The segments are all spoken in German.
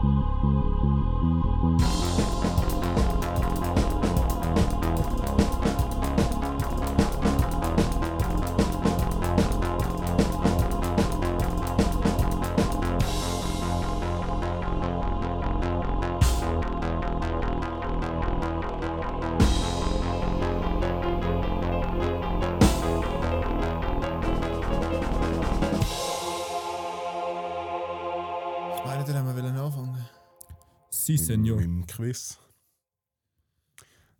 Thank you. Si, Im, Senor. Im Quiz.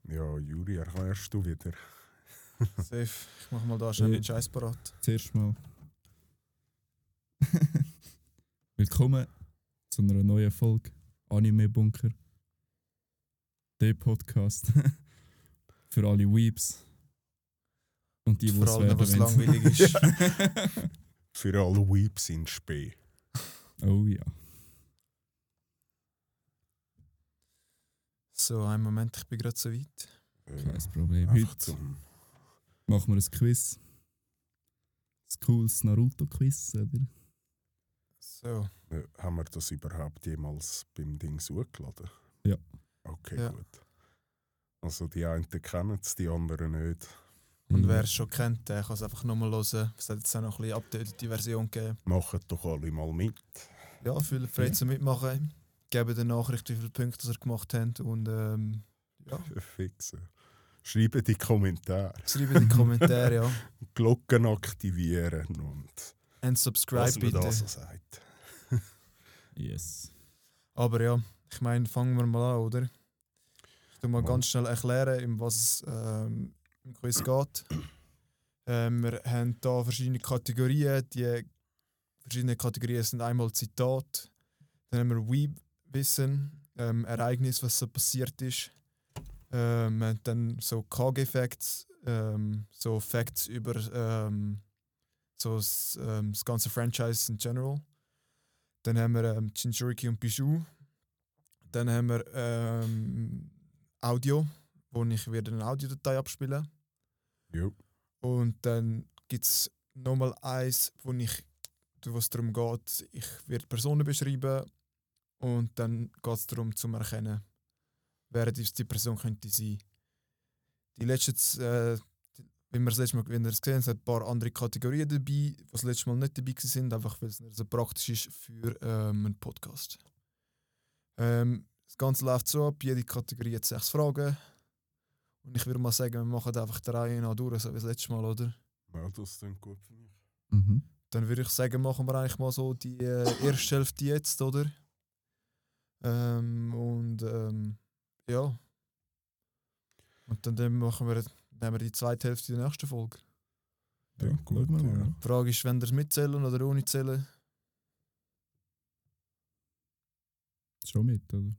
Ja, Juri, erklärst du wieder. Safe. Ich mach mal da schnell den Scheiß parat. Zuerst mal. Willkommen zu einer neuen Folge Anime Bunker. Der Podcast für alle Weeps. Und die, die Vor es werden was langweilig ist. Für alle Weeps in Spee. oh ja. So, einen Moment, ich bin gerade so weit. Äh, Kein Problem. Heute zum machen wir ein Quiz. Ein cooles Naruto-Quiz, oder? So, äh, haben wir das überhaupt jemals beim Ding hochgeladen? Ja. Okay, Ja. gut. Also die einen kennen es, die anderen nicht. und wer es schon kennt, der kann es einfach nochmal hören. Es hat jetzt auch noch ein bisschen updatete Version gegeben. Macht doch alle mal mit. Ja, viel frei Ja. zum Mitmachen. Geben eine Nachricht, wie viele Punkte ihr gemacht habt. Und ähm, ja, Fixen. Schreiben die Kommentare. schreibt in die Kommentare, ja. Glocken aktivieren und Und subscribe was man bitte. da so sagt. Yes. Aber ja, ich meine, fangen wir mal an, oder? Ich tu mal ganz schnell erklären, um was es ähm, im Quiz geht. Ähm, wir haben hier verschiedene Kategorien. Die verschiedenen Kategorien sind einmal Zitat, dann haben wir Weeb-Wissen, ähm, Ereignis, was so passiert ist. Ähm, dann so KG-Facts, ähm, so Facts über ähm, so das, ähm, das ganze Franchise in general. Dann haben wir ähm, Jinchuriki und Bijou. Dann haben wir ähm, Audio, wo ich werde eine Audiodatei abspielen. Jo. Und dann gibt es nochmal eins, wo ich wo es darum geht, ich werde Personen beschreiben und dann geht es darum zu erkennen, wer die Person könnte sein. Die letzten, äh, die- wie wir das letzte Mal wenn ihr es gesehen habt, ein paar andere Kategorien dabei, die das letzte Mal nicht dabei gewesen sind, einfach weil es nicht so praktisch ist für ähm, einen Podcast. Ähm, das Ganze läuft so ab, jede Kategorie hat sechs Fragen. Und ich würde mal sagen, wir machen einfach der Reihe nach durch, so wie das letzte Mal, oder? Ja, das klingt gut für mich. Mhm. Dann würde ich sagen, machen wir eigentlich mal so die äh, erste Hälfte jetzt, oder? Ähm, und ähm, ja. Und dann, dann machen wir, nehmen wir die zweite Hälfte der nächsten Folge. Ja, Klingt gut, mal. ja. Die Frage ist, wenn ihr es mitzählen oder ohne zählen. Schon mit, oder?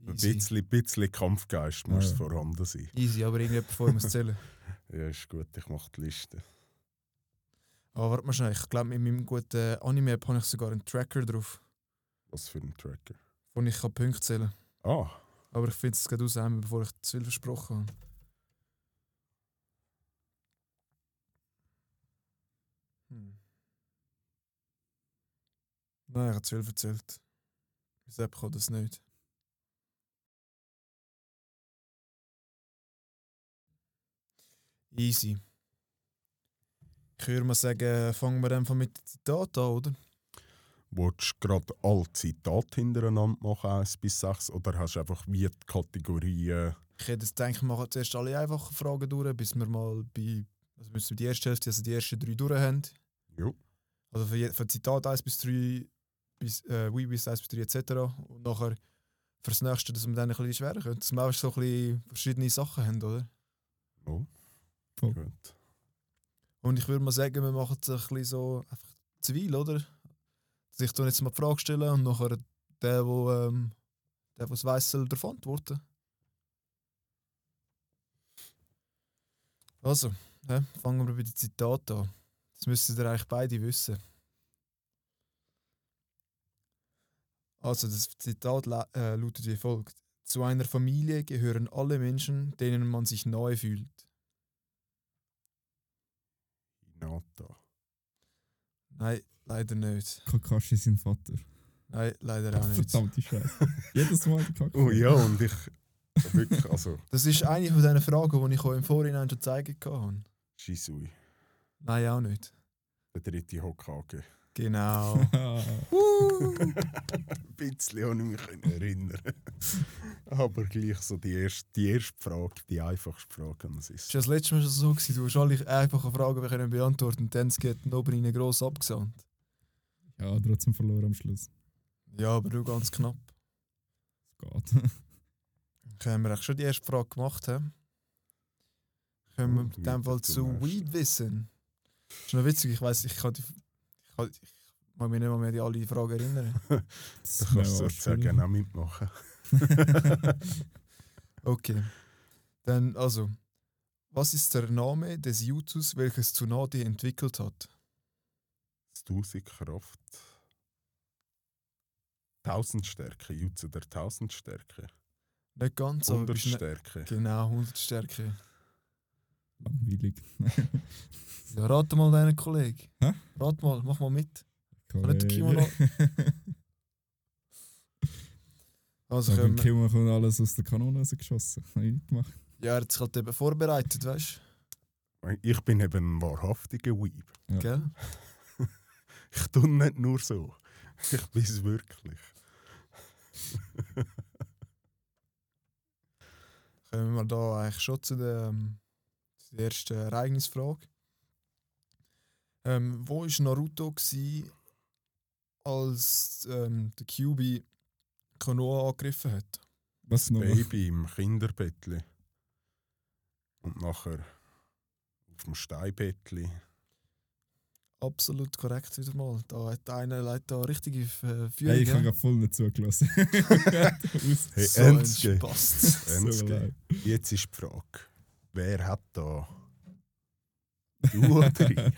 Ein Easy. bisschen, bisschen Kampfgeist muss Ja, vorhanden sein. Easy, aber irgendjemand uns muss zählen. Ja, ist gut, ich mache die Liste. Aber warte mal schnell, ich glaube, mit meinem guten Anime-App habe ich sogar einen Tracker drauf, Was für ein Tracker. Wo ich kann Punkte zählen kann. Ah, Aber ich finde es gerade raus, bevor ich zu viel versprochen habe. Hm. Nein, ich habe zu viel erzählt. App kann das nicht. Easy. Ich würde mal sagen, fangen wir einfach mit dem Zitat an, oder? Willst du gerade alle Zitate hintereinander machen, 1 bis 6, oder hast du einfach wie die Kategorien... Ich hätte jetzt gedacht, wir machen zuerst alle einfachen Fragen durch, bis wir mal bei. Also müssen wir die erste Hälfte, also die ersten drei durch haben. Jo. Also für, für Zitat 1 bis 3, bis, äh, oui, bis 1 bis 3 etc. Und nachher für das nächste, dass wir dann ein bisschen schwerer können. Dass wir auch so ein bisschen verschiedene Sachen haben, oder? Oh, Voll. gut. Und ich würde mal sagen, wir machen es ein bisschen so einfach zivil, oder? Ich tu jetzt mal die Frage stellen und nachher der, wo, ähm, der, was weiss, soll darauf antworten. Also, hä, fangen wir bei den Zitaten an. Das müsstet ihr eigentlich beide wissen. Also, das Zitat äh, lautet wie folgt: Zu einer Familie gehören alle Menschen, denen man sich neu fühlt. Hinata. Nein, leider nicht. Kakashi sein Vater. Nein, leider auch nicht. Verdammte Scheiße. Jedes Mal die Kacke. Oh ja, und ich wirklich, also, Das ist eine von diesen Fragen, die ich euch im Vorhinein schon gezeigt habe. Shisui, Nein, auch nicht. der dritte Hokage. Genau. Ein bisschen habe ich mich können erinnern. Aber gleich so die erste, die erste Frage, die einfachste Frage. Es ist Das war das letzte Mal schon so, gewesen. du hast alle einfache Fragen können beantworten und dann geht den Oberin gross abgesandt. Ja, trotzdem verloren am Schluss. Ja, aber du ganz knapp. Geht. Können wir eigentlich schon die erste Frage gemacht haben? Können wir Oh, in dem Fall zu. Weed wissen? Das ist noch witzig, ich weiß, ich kann die. Ich, kann, ich mag mich nicht mal mehr an alle Fragen erinnern. Das Da kannst du auch sozusagen auch mitmachen. Okay. Dann, also. Was ist der Name des Jutsus, welches Tsunade entwickelt hat? Das 1000 Kraft. Tausendstärke, Jutsu der Tausendstärke. Nicht ganz, aber bist nicht, Hundertstärke. genau 100 Stärke. Langweilig. Ja, rate mal deinen Kollegen. Hä? Rat mal, mach mal mit. nicht der Kollege. Also Aber können wir, Kimo kommt alles aus der Kanone rausgeschossen. Kann ich nicht machen. ja, er hat sich halt eben vorbereitet, weißt Ich bin eben ein wahrhaftiger Weeb. du? Ja. Gell? Ich tue nicht nur so. Ich bin es wirklich. Kommen wir da eigentlich schon zu der, ähm, zu der ersten Ereignisfrage. Ähm, wo war Naruto, gewesen, als ähm, der Kyubi Konoha angegriffen hat? Was noch? Baby im Kinderbettli. Und nachher auf dem Steinbettli. Absolut korrekt wieder mal. Da hat einer leider da richtige äh, Führung. Hey, ich habe ja? gerade voll nicht zugelassen. Hey, so gell? leid. Jetzt ist die Frage, wer hat da du oder ich?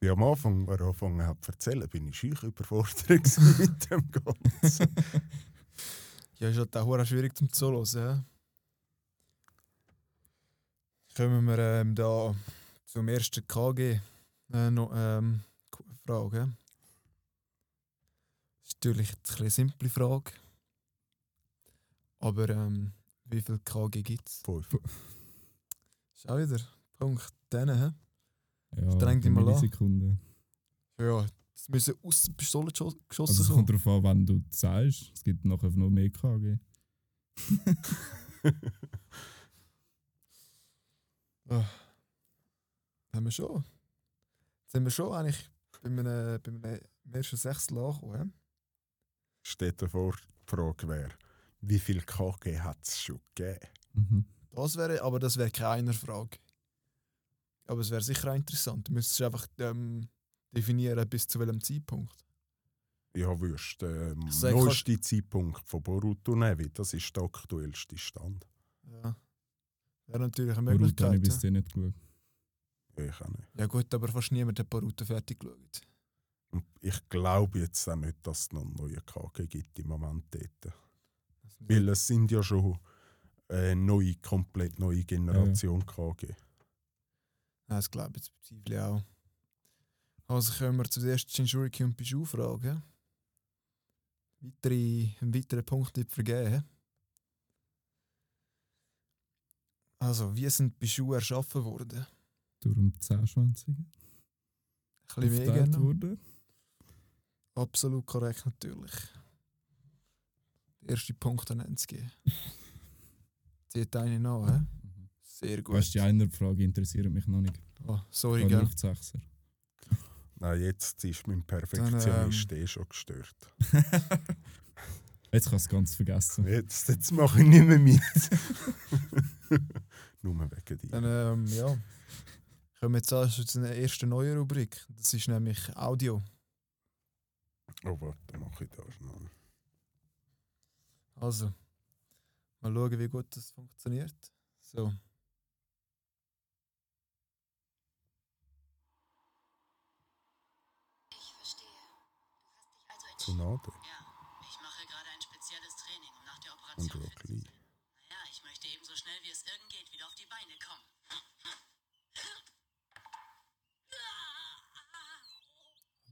Wie am Anfang, als er angefangen hat zu erzählen, bin ich schüch überfordert gewesen mit dem Ganzen. Ja, ist halt auch schwierig zum Zuhören. Ja? Kommen wir ähm, da zum ersten KG. Äh, noch, ähm, Frage. Das ist natürlich eine bisschen simple Frage. Aber ähm, wie viel KG gibt es? Fünf. Ist auch wieder Punkt. Dann, hä? Ja, Streng dich mal an. Ja, es müssen aus der Pistole gescho- geschossen Also es kommt darauf an, wenn du sagst. Es gibt nachher noch mehr KG. Haben wir schon. Jetzt sind wir schon eigentlich bei einem, bei einem ersten Sechstel angekommen. Steht davor, die Frage wäre, wie viel KG hat es schon gegeben? Mhm. Das wäre, aber das wäre keine Frage. Aber es wäre sicher auch interessant. Du müsstest einfach ähm, definieren, bis zu welchem Zeitpunkt. Ja, würdest der ähm, sag, neueste Zeitpunkt von Boruto nehmen, das ist der aktuellste Stand. Ja. Wäre natürlich eine Boruto habe ich Möglichkeit. bis Ja. nicht geschaut. Ja, Ich auch nicht. ja gut, aber fast niemand hat Boruto fertig geschaut. Und ich glaube jetzt auch nicht, dass es noch einen neuen KG gibt im Moment dort. Weil es sind ja schon eine neue, komplett neue Generation KG. Ja, das glaube ich, bezweifle ich auch. Also kommen wir zu der ersten Shinjuriki und Bijou-Frage. Weitere, einen weiteren Punkt nicht vergeben. Also, wie sind Bijou erschaffen worden? Durch einen Zehnschwänzigen. Ein bisschen mehr Aufgeteilt gerne. wurde. Absolut korrekt, natürlich. Der erste Punkt an zu geben. Zieht eine nach, hä? Sehr gut. Weißt du, die eine Frage interessiert mich noch nicht. Oh, sorry, Ich gell? auf die Sechser. Nein, jetzt ist mein Perfektionist eh schon gestört. Jetzt kann ich es ganz vergessen. Jetzt, jetzt mache ich nicht mehr mit. Nur wegen dir. Dann, ähm, ja. Kommen wir jetzt also zu der ersten neuen Rubrik. Das ist nämlich Audio. Oh, warte, mache ich das noch. Also, mal schauen, wie gut das funktioniert. So. Ich verstehe. Du hast dich also entschieden. Tsunade Ja, ich mache gerade ein spezielles Training, um nach der und Operation Rock fit Lee. zu sein. Naja, ich möchte eben so schnell wie es irgend geht wieder auf die Beine kommen.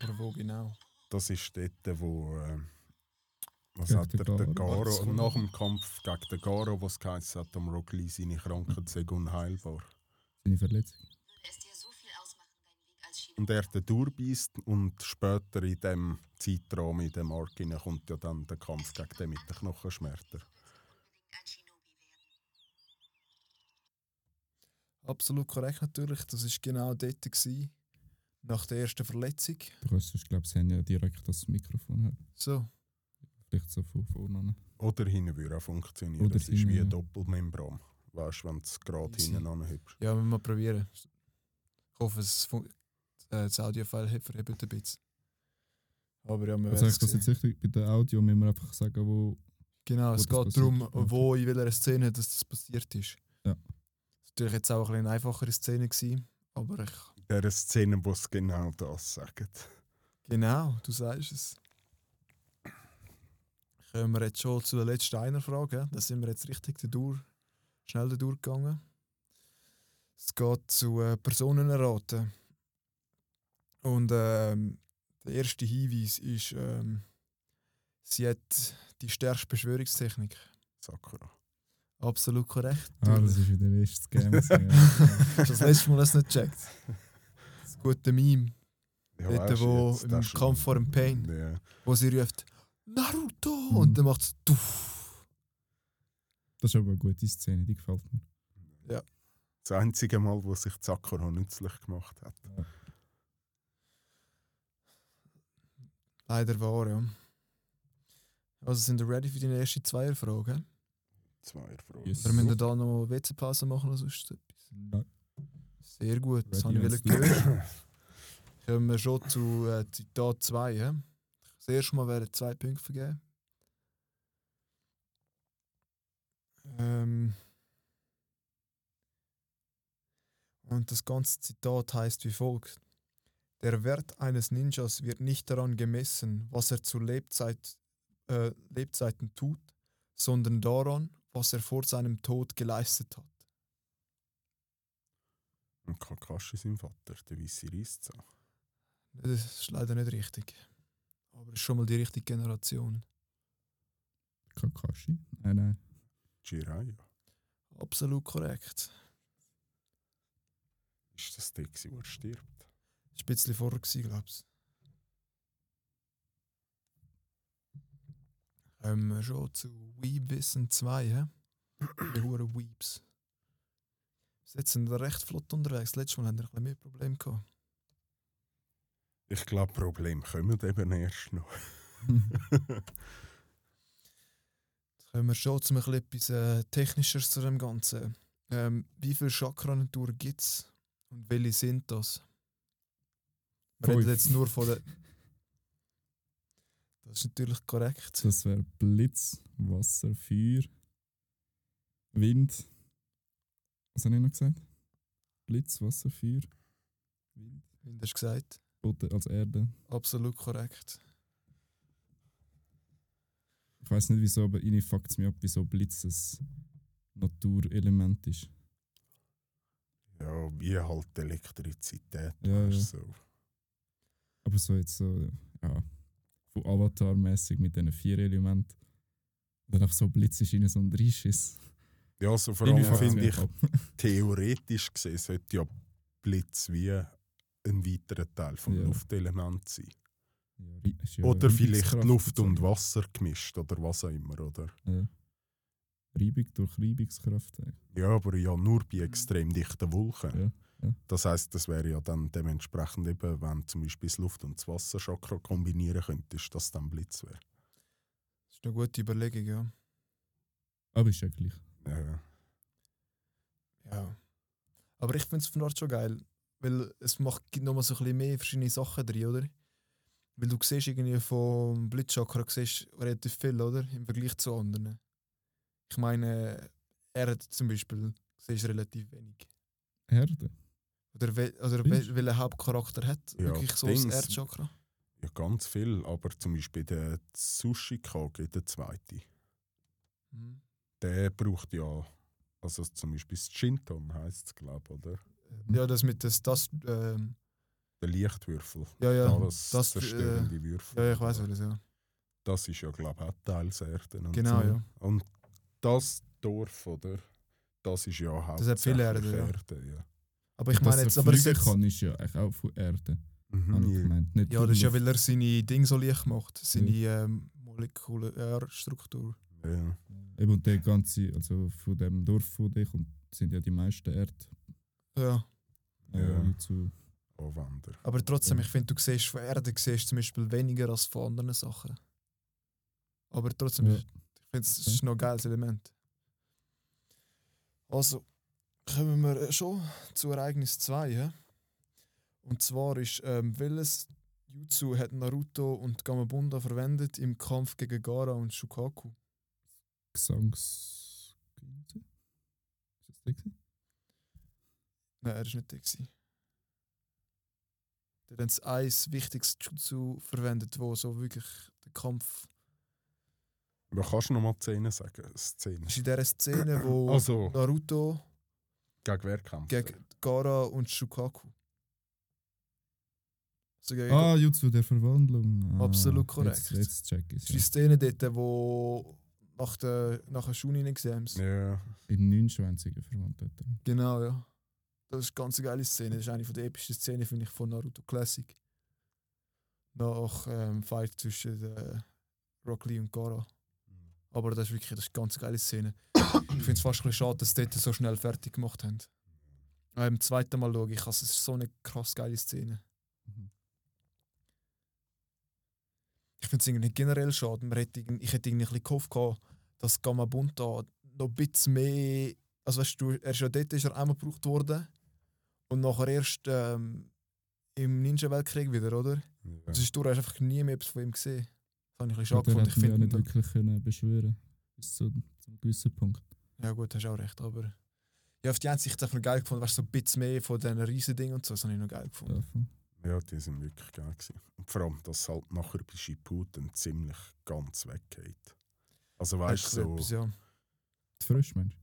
Aber wo genau? Das ist dort, wo. Äh, was Gegen hat den er? Der Garo. Garo. Nach dem Kampf gegen den Garo, was geheißen hat, am Rock Lee, seine Krankheit sei unheilbar. Seine Verletzung. Und er den durchbeißt und später in dem Zeitraum, in dem Arc, hinein kommt ja dann der Kampf gegen den mit den Knochenschmerzen. Absolut korrekt natürlich. Das war genau dort, gewesen, nach der ersten Verletzung. Du kannst, ich glaube, sie haben ja direkt das Mikrofon. Haben. So, Vielleicht so von vorne. Oder hinten würde auch funktionieren. Oder es ist wie hinten, eine. Doppelmembran. Weißt du, wenn du es gerade hinten anhebst. ja, wir mal probieren. Ich hoffe, es äh, das Audiofile hat verhebelt ein bisschen. Aber ja, wir Also werden ich das jetzt richtig bei der Audio müssen wir einfach sagen, wo. Genau, wo es das geht darum, wo in welcher Szene das, das passiert ist. Ja. Das ist natürlich jetzt auch ein bisschen eine einfachere Szene gewesen, aber ich, Dieser Szene, wo es genau das sagt. genau, du sagst es. Kommen wir jetzt schon zu der letzten einer Frage. Da sind wir jetzt richtig durch, schnell durchgegangen. Es geht zu äh, Personen erraten. Und ähm, der erste Hinweis ist, ähm, sie hat die stärkste Beschwörungstechnik. Sakura. Absolut korrekt. Ah, das ist wieder der erste Game. das letzte Mal das nicht gecheckt? Gute Meme, Ja, dort wo jetzt, im Kampf vor dem Pain, Ja. wo sie ruft Naruto Mhm. und dann macht es tuff. Das ist aber eine gute Szene, die gefällt mir. Das einzige Mal, wo sich Sakura nützlich gemacht hat. Leider wahr, ja. Also sind wir ready für die erste Zweierfrage? Zwei Fragen. Yes. Oder müssen wir da noch WC-Pause machen oder sonst etwas? Nein. Sehr gut, das habe ich hören. Kommen wir schon zu äh, Zitat 2. Ja? Das erste Mal werden zwei Punkte vergeben. Ähm und das ganze Zitat heißt wie folgt. Der Wert eines Ninjas wird nicht daran gemessen, was er zu Lebzeit, äh, Lebzeiten tut, sondern daran, was er vor seinem Tod geleistet hat. Und Kakashi sein Vater, der weiße Reißzahn. Das ist leider nicht richtig. Aber es ist schon mal die richtige Generation. Kakashi? Nein, nein. Jiraiya. Absolut korrekt. Ist das der, er stirbt? Das war ein bisschen vorher, glaube ich. Kommen wir schon zu Weebwissen 2, hä? Die Huren Weebs. Jetzt sind wir recht flott unterwegs. Letztes Mal haben wir ein bisschen mehr Probleme gehabt. Ich glaube, Probleme kommen eben erst noch. Jetzt kommen wir schon zu ein bisschen etwas äh, Technischeres zu dem Ganzen. Ähm, wie viele Chakranaturen gibt es und welche sind das? Wir reden jetzt nur von der. Das ist natürlich korrekt. Das wäre Blitz, Wasser, Feuer, Wind. Was habe ich noch gesagt? Blitz, Wasser, Feuer, Wind, Wie du hast gesagt. Boden als Erde. Absolut korrekt. Ich weiß nicht wieso, aber irgendwie fuckt es mich ab, wieso Blitz ein Naturelement ist. Ja, wie halt Elektrizität. Ja, weißt, So. Aber so jetzt so, ja, von Avatar-mäßig mit diesen vier Elementen. Dann auch so Blitz ist ihnen so ein Dreischiss. Ja, so vor Irgendwie allem finde ich, theoretisch gesehen sollte ja Blitz wie ein weiterer Teil vom Ja. Luftelement sein. Ja, oder vielleicht Luft und Wasser gemischt oder was auch immer, oder? Ja. Reibung durch Reibungskraft. Ja, aber ja nur bei extrem dichten Wolken. Ja, ja. Das heißt, das wäre ja dann dementsprechend eben, wenn zum Beispiel das Luft- und das Wasserchakra kombinieren könntest, dass dann Blitz wäre. Das ist eine gute Überlegung, ja. Aber ist ja gleich. Ja. Ja. Aber ich finde es von Art schon geil, weil es macht, nochmal so ein bisschen mehr verschiedene Sachen drin, oder? Weil du siehst irgendwie vom Blitzchakra siehst relativ viel, oder? Im Vergleich zu anderen. Ich meine, Erde zum Beispiel siehst relativ wenig. Herde. Oder, we oder we welchen Hauptcharakter hat Ja, wirklich so das. Erdchakra? ja, ganz viel, aber zum Beispiel der Sushi-Kage, der zweite, Mhm. Der braucht ja, also zum Beispiel das Shinton heisst es, glaube ich, oder? Ja, das mit das, das ähm, Der Lichtwürfel. Ja, ja. das, das, zerstörende Würfel. Ja, ich weiß was, ja. Das ist ja, glaube ich, auch Teil Erden. Und Genau, so. ja. Und das Dorf, oder? Das ist ja Das hat viel hauptsächlich Erde, ja. Erde, ja. Aber ich meine jetzt, aber es kann, ist ja eigentlich auch von Erde. habe ich Mhm. gemeint. Nicht ja, das ist ja, weil er seine Dinge so leicht macht, seine ähm, Molekularstruktur. Ja. Eben, und der ganze, also von dem Dorf, von dir kommt, sind ja die meisten Erd. Ja. Äh, Ja. zu, Wander. Aber trotzdem, ich finde, du siehst von Erde siehst zum Beispiel weniger als von anderen Sachen. Aber trotzdem, Ja. ich finde es ist noch ein geiles Element. Also, kommen wir schon zu Ereignis 2. hä? Und zwar ist, ähm, welches Jutsu hat Naruto und Gamabunda verwendet im Kampf gegen Gara und Shukaku? Gesangs. Ist das der gewesen? Nein, er war nicht der. gewesen. Der hat das eins wichtiges Jutsu verwendet, wo so wirklich der Kampf Aber kannst du noch mal die Szene sagen? Szene. ist in dieser Szene, wo Also, Naruto gegen wer kämpft gegen Gara und Shukaku. Also gegen Ah, Jutsu der Verwandlung. Ah, Absolut korrekt. Jetzt, jetzt check ich das ist die. Szene dort, wo nach der, nach der Schulin-Exams. Ja. Ja. In neunschwänzigen verwandt hat er. Genau, ja. Das ist eine ganz geile Szene. Das ist eine der epischen Szenen, finde ich, von Naruto Classic. Nach ähm, Fight zwischen äh, Rock Lee und Gara. Aber das ist wirklich das ist eine ganz geile Szene. ich finde es fast ein bisschen schade, dass sie dort so schnell fertig gemacht haben. Beim zweiten Mal schaue ich, also es ist so eine krass geile Szene. Mhm. Ich finde es irgendwie generell schade. Man hätte, ich hätte irgendwie ein bisschen gehofft, gehabt, dass Gamabunta noch ein bisschen mehr. Also weißt du, er ist ja dort ist er einmal gebraucht worden und nachher erst ähm, im Ninja-Weltkrieg wieder, oder? Ja. Zwischendurch hast du einfach nie mehr etwas von ihm gesehen. Das habe ich ein bisschen schade gefunden. Ich ja nicht finde, wirklich können beschwören Bis zu, zu einem gewissen Punkt. ja gut, hast auch recht, aber ja, auf die einen Sicht habe ich noch geil gefunden, weißt du, so ein bisschen mehr von diesen riesen Dingen und so, das habe ich noch geil gefunden. Ja, die sind wirklich geil gewesen. Und vor allem, dass es halt nachher bei Shippuden ziemlich ganz weggeht. Also weißt du, Etwas, so, ja. Die Frisch, Mensch.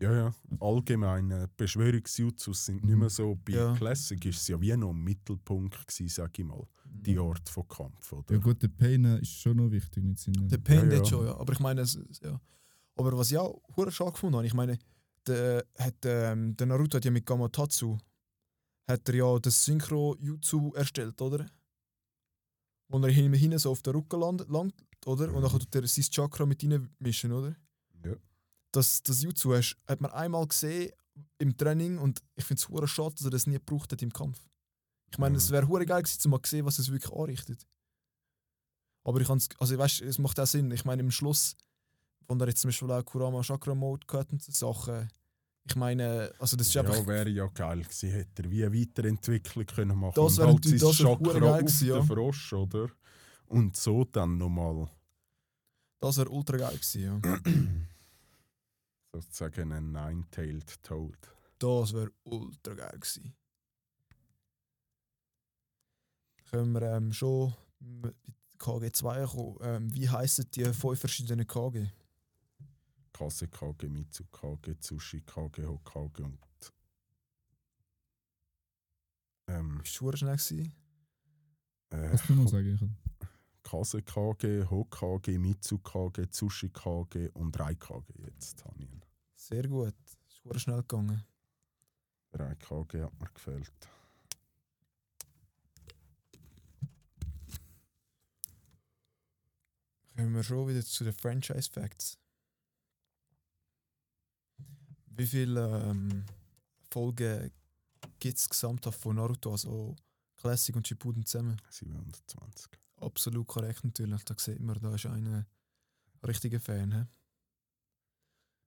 ja, ja, allgemeine Beschwörungsjutsus sind nicht mehr so. Bei Ja. Classic ist es ja wie noch im Mittelpunkt gewesen, sag ich mal. Die Art von Kampf, oder? Ja gut, der Pain ist schon noch wichtig mit seinen... Der Pain Ja, ja. schon, ja. Aber ich meine, es, ja. Aber was ich auch hure schade gefunden habe, ich meine, der, hat, ähm, der Naruto hat ja mit Gamatatsu hat er ja das Synchro-Jutsu erstellt, oder? Wo er hin, hinten so auf den Rücken landet, langt, oder? Und dann tut er sein Chakra mit mischen, oder? Ja. Das, das Jutsu hast, hat man einmal gesehen im Training und ich finde es hure schade, dass er das nie gebraucht hat im Kampf. Ich meine, es Mhm. wäre hure geil gewesen, zu mal sehen, was es wirklich anrichtet. Aber ich kann's, also weißt, es macht auch Sinn. Ich meine, im Schluss, wenn er jetzt zum Beispiel auch Kurama Chakra Mode gehabt und so Sachen, ich meine, also das ist einfach. Ja, wäre ja geil gewesen, hätte er wie eine Weiterentwicklung können machen Das wäre halt natürlich- das wäre geil gewesen, ja. Frosch, oder? Und so dann nochmal Das wäre ultra geil gewesen, ja. sozusagen ein Nine-Tailed Toad. Das wäre ultra geil gewesen. Können wir ähm, schon bei KG2 kommen? Ähm, wie heissen die fünf verschiedenen KG? Kase KG, Mitsu KG, Tsushi KG, Hokage und ähm, Bist du schnell gewesen? äh, Was du noch sagen. Kase KG, Hokage, Mitsu KG, Tsushi KG und Rai KG jetzt habe ich ihn. Sehr gut. Ist verdammt schnell gegangen. Rai KG hat mir gefällt. Kommen wir schon wieder zu den Franchise Facts. Wie viele ähm, Folgen gibt es gesamthaft von Naruto, also Classic und Shippuden zusammen? 720. Absolut korrekt natürlich, da sieht man, da ist ein richtiger Fan. He?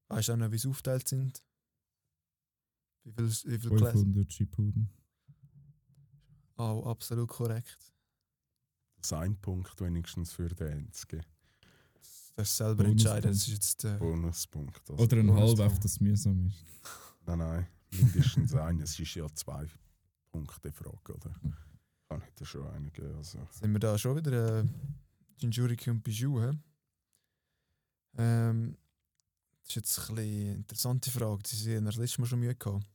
Weißt du auch noch, wie sie aufgeteilt sind? Wie viel, wie viel Classic? 500 Shippuden. Oh, absolut korrekt. Das ist ein Punkt wenigstens für den NSG. Das ist selber Bonuspunkt. entscheiden. Das ist jetzt äh, Bonuspunkt. Also, Oder ein halb, auf das mühsam ist. Nein, nein, mindestens ein. Es ist ja zwei Punkte Frage, oder? Kann da schon einige. Also. sind wir da schon wieder äh, Jinjuriki und Bijou. He? Ähm, das ist jetzt ein bisschen eine interessante Frage. Die haben das letzte Mal schon Mühe gehabt.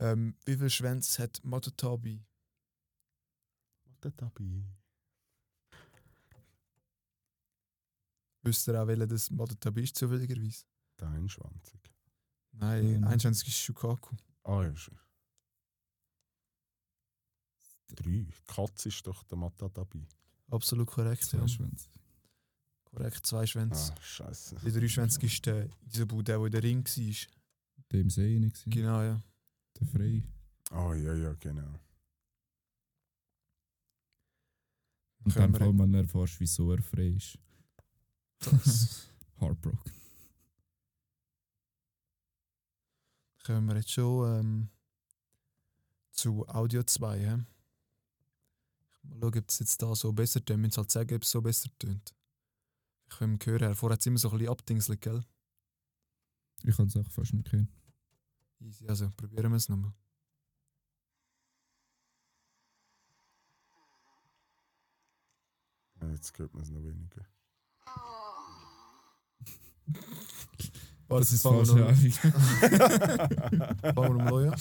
Ähm, wie viele Schwänze hat Matutabi? Matatabi. Wisst ihr auch, welcher das Matatabi ist, zufälligerweise? Der 21. Nein, Ähm. 21 ist Shukaku. Ah, ja, schon. Drei. Katz ist doch der Matatabi. Absolut korrekt, ja. Zwei Schwänze. Korrekt, zwei Schwänze. Ah, scheiße. Die drei Schwänze ist der Isabu, der, der in der Ring war. Dem See rein gewesen. Genau, ja. Der Frei. Ah, ja, ja, genau. Und dann vor man erfährst, wieso er frei ist. Das Heartbroken. können wir jetzt schon ähm, zu Audio 2. He? Ich mal schauen, ob es jetzt da so besser tönt. Wir müssen halt sagen, ob es so besser tönt. Ich kann im Gehör her. Vorher hat es immer so ein bisschen abdingselt, gell? Ich kann es auch fast nicht kennen. Easy, also probieren wir es nochmal. Ja, Jetzt hört man es noch weniger. Das ist falsch, ja. fangen wir nochmal an. Oh nein. Oh.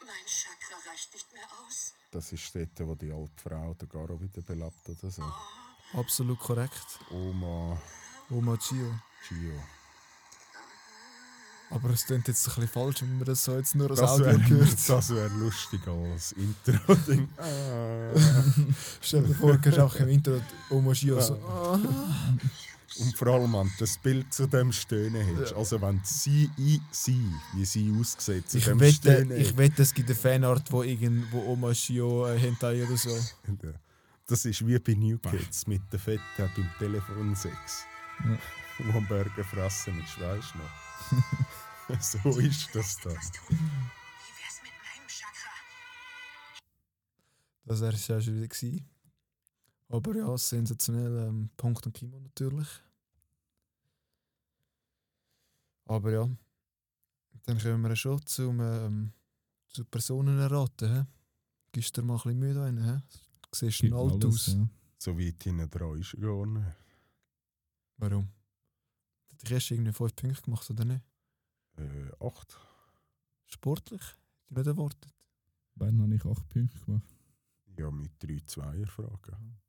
Mein Chakra reicht nicht mehr aus. Das ist dort, wo die alte Frau den Garo wieder belebt oder so. Absolut korrekt. Oma Oma Chio. Gio. Aber es klingt jetzt ein bisschen falsch, wenn man das so jetzt nur als Das Audio wäre hört. das wär lustig als Intro-Ding. Stell dir vor, du einfach im Intro Oma Chio so. Und vor allem, wenn du das Bild zu dem Stöhnen hättest. Ja. Also, wenn sie, i- sie, wie sie aussieht, zu Ich dem wette, Stöhnen ich wette, es gibt eine Fanart, wo, irgend, wo Oma Chio äh, Hentai oder so. Das ist wie bei New Kids mit der Fette beim Telefonsex. Ja. Wo ein Burger fressen ist, weißt du noch? so ist das da. Was tun? Wie wär's mit meinem Chakra? Das wäre es ja schon wieder gewesen. Aber ja, sensationell. Ähm, Punkt und Kimo natürlich. Aber ja, dann kommen wir schon zum, ähm, zu Personen erraten. He? Gibst du dir mal ein bisschen Mühe rein? He? Du siehst Gibt alt alles, aus. ja. So weit hinten dran ist er gar nicht. Warum? Hat dich erst irgendwie fünf Punkte gemacht oder nicht? Äh, acht. Sportlich? Die nicht erwartet. Wann habe ich 8 Punkte gemacht? Ja, mit drei Zweierfragen.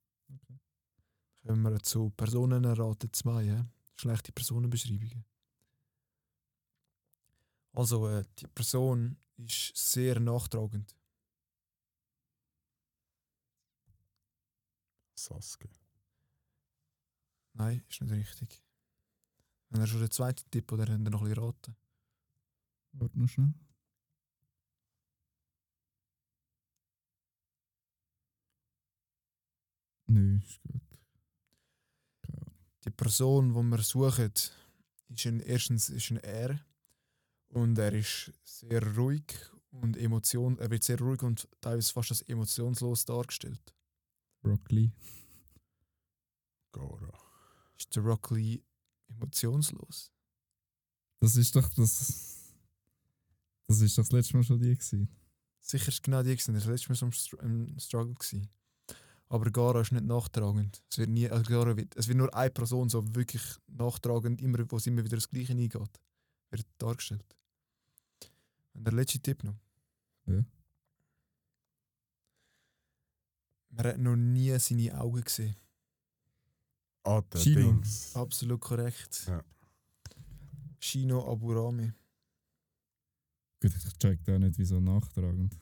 Kommen wir zu Personen erraten 2. He? Schlechte Personenbeschreibungen. Also, äh, die Person ist sehr nachtragend. Sasuke. Nein, ist nicht richtig. Wenn er schon den zweiten Tipp oder haben wir noch ein bisschen raten? Warte noch schnell. Nö, ist gut. Keine Ahnung. Die Person, die wir suchen, ist ein, erstens ist ein Er und er ist sehr ruhig und Emotion, er wird sehr ruhig und teilweise fast als emotionslos dargestellt. Broccoli. Gara. Ist der Rock Lee emotionslos? Das ist doch das. Das ist doch das letzte Mal schon die gewesen. Sicher ist genau die gewesen. Das war letztes Mal so im Struggle. Gewesen. Aber Gara ist nicht nachtragend. Es wird, nie, also Gara wird, es wird nur eine Person so wirklich nachtragend, immer, wo es immer wieder das Gleiche eingeht, wird dargestellt. Und der letzte Tipp noch. Ja. Man hat noch nie seine Augen gesehen. Ah, der Shino. Dings. Absolut korrekt. Ja. Shino Aburami. Gut, ich check da nicht, wieso nachtragend.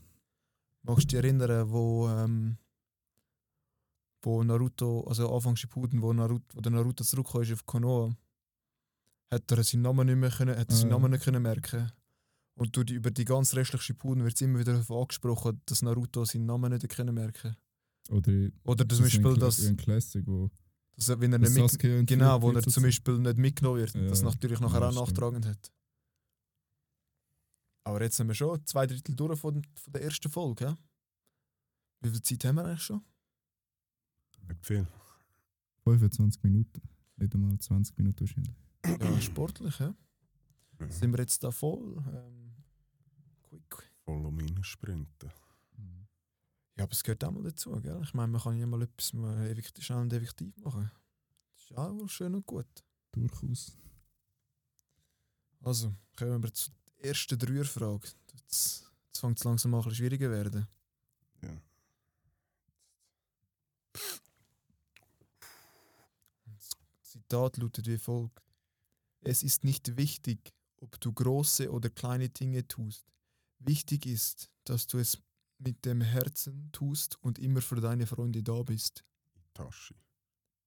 Magst du dich erinnern, wo, ähm, wo Naruto, also Anfang Shippuden, wo, Naruto, wo der Naruto ist auf Konoha, hat er seinen Namen nicht mehr können, hat er seinen Ah. Namen nicht können merken. Und durch die, über die ganze restliche Shippuden wird es immer wieder darauf angesprochen, dass Naruto seinen Namen nicht können merken. Oder Oder das zum Beispiel, dass, ein Classic, wo dass er, wenn er das nicht mit, genau, wo er wird zum. Beispiel nicht mitgenommen wird, Ja, das natürlich nachher ja, auch nachtragend hat. Aber jetzt haben wir schon zwei Drittel durch von, von der ersten Folge. hä? Wie viel Zeit haben wir eigentlich schon? Nicht viel. 25 Minuten. Nicht einmal 20 Minuten wahrscheinlich. Ja, sportlich, hä? Ja. Sind wir jetzt da voll? Ähm, quick. Voll um sprinten. Ja, aber es gehört auch mal dazu, gell? Ich meine, man kann ja mal etwas mal ewig, schnell und effektiv machen. Das ist auch schön und gut. Durchaus. Also, kommen wir zur ersten Dreierfrage. Jetzt, jetzt fängt es langsam mal ein bisschen schwieriger werden. Ja. Das Zitat lautet wie folgt. Es ist nicht wichtig, ob du große oder kleine Dinge tust. Wichtig ist, dass du es mit dem Herzen tust und immer für deine Freunde da bist. Itachi.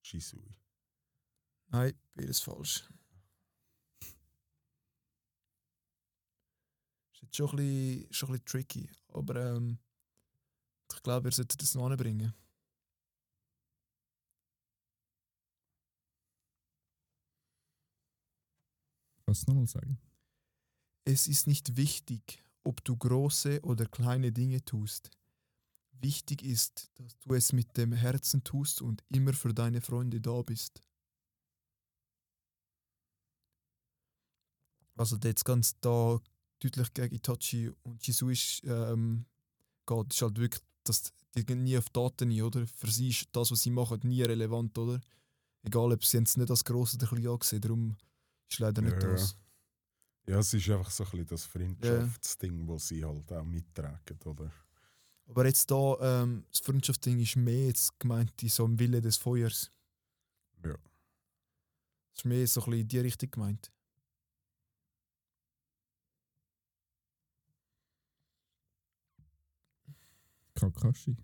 Shisui. Nein, beides falsch. Ist jetzt schon ein bisschen, schon ein bisschen tricky, aber ähm, ich glaube, ihr solltet das noch anbringen. Kannst du nochmal sagen? Es ist nicht wichtig, ob du große oder kleine Dinge tust. Wichtig ist, dass du es mit dem Herzen tust und immer für deine Freunde da bist. Also jetzt ganz da deutlich gegen Itachi und Jisui ähm, geht, ist halt wirklich, dass die gehen nie auf Daten ein, oder? Für sie ist das, was sie machen, nie relevant, oder? Egal, ob sie es nicht als gross oder klein angesehen, darum ist leider nicht Ja. das. Ja, es ist einfach so ein bisschen das Freundschaftsding, das sie halt auch mittragen, oder? Aber jetzt da, ähm, das Freundschaftsding ist mehr jetzt gemeint in so im Wille des Feuers. Ja. Das ist mehr so ein bisschen in die Richtung gemeint. Kakashi.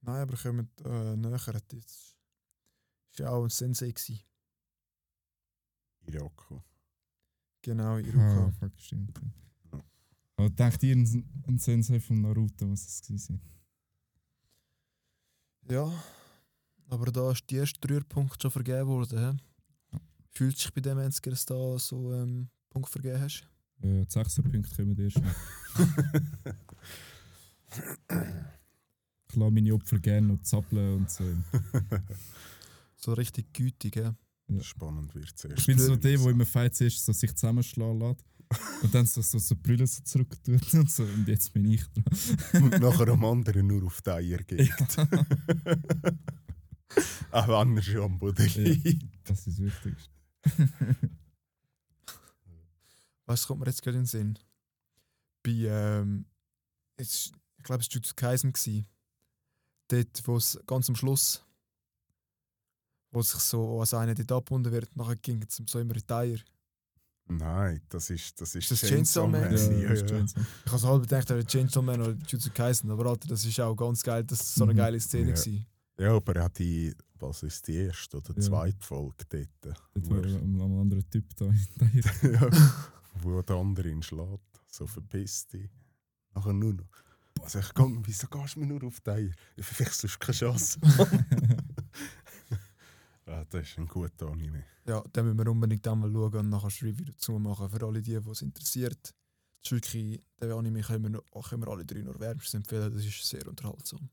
Nein, aber kommen äh, näher. Das war ja auch ein Sensei. Iroko. Genau, Ah, Iruka. fuck, stimmt. Ja. Aber denkt ihr, ein, ein Sensei von Naruto muss es gewesen sein? Ja, aber da ist die erste Dreierpunkt schon vergeben worden. He? Ja. Fühlt sich bei dem Enzger, dass du da so ähm, Punkt vergeben hast? Äh, die 6 Punkte kommen erst. Ich lasse meine Opfer gerne noch zappeln und so. So richtig gütig, ja. Spannend wird es Ich erst. bin so der, der immer Fight zuerst so sich zusammenschlagen lässt und dann so, so, so Brille so zurück tut und so. Und jetzt bin ich dran. Und nachher am anderen nur auf die Eier geht. Auch wenn er schon am Boden Ja. liegt. Das ist das Wichtigste. Was kommt mir jetzt gerade in den Sinn? Bei, ähm, jetzt, ich glaube, es war Jujutsu Kaisen. Dort, wo es ganz am Schluss, wo sich so als einer dort abgebunden wird, nachher ging es so immer Retire. Nein, das ist das ist Ist das Chainsaw Man? Ja, Ja, ja. Chainsaw. Ich habe halb gedacht, er Chainsaw Man oder Jujutsu Kaisen, aber Alter, das ist auch ganz geil, das ist so eine Mhm. geile Szene. Ja. gsi. ja, aber er hat die, was ist die erste oder Ja. zweite Folge dort, Dort war er, am, am anderen Typ da hinterher. ja, wo der andere ihn schlägt. So verpisst dich. Nachher nur noch. Also ich gang, wieso gehst du mir nur auf die Eier? Vielleicht hast du keine Chance. ja, das ist ein guter Anime. Ja, dann müssen wir unbedingt einmal schauen und nachher ein Review dazu machen für alle die, die es interessiert. Das ist wirklich, den Anime können wir, noch- können wir alle drei nur wärmstens empfehlen, das ist sehr unterhaltsam.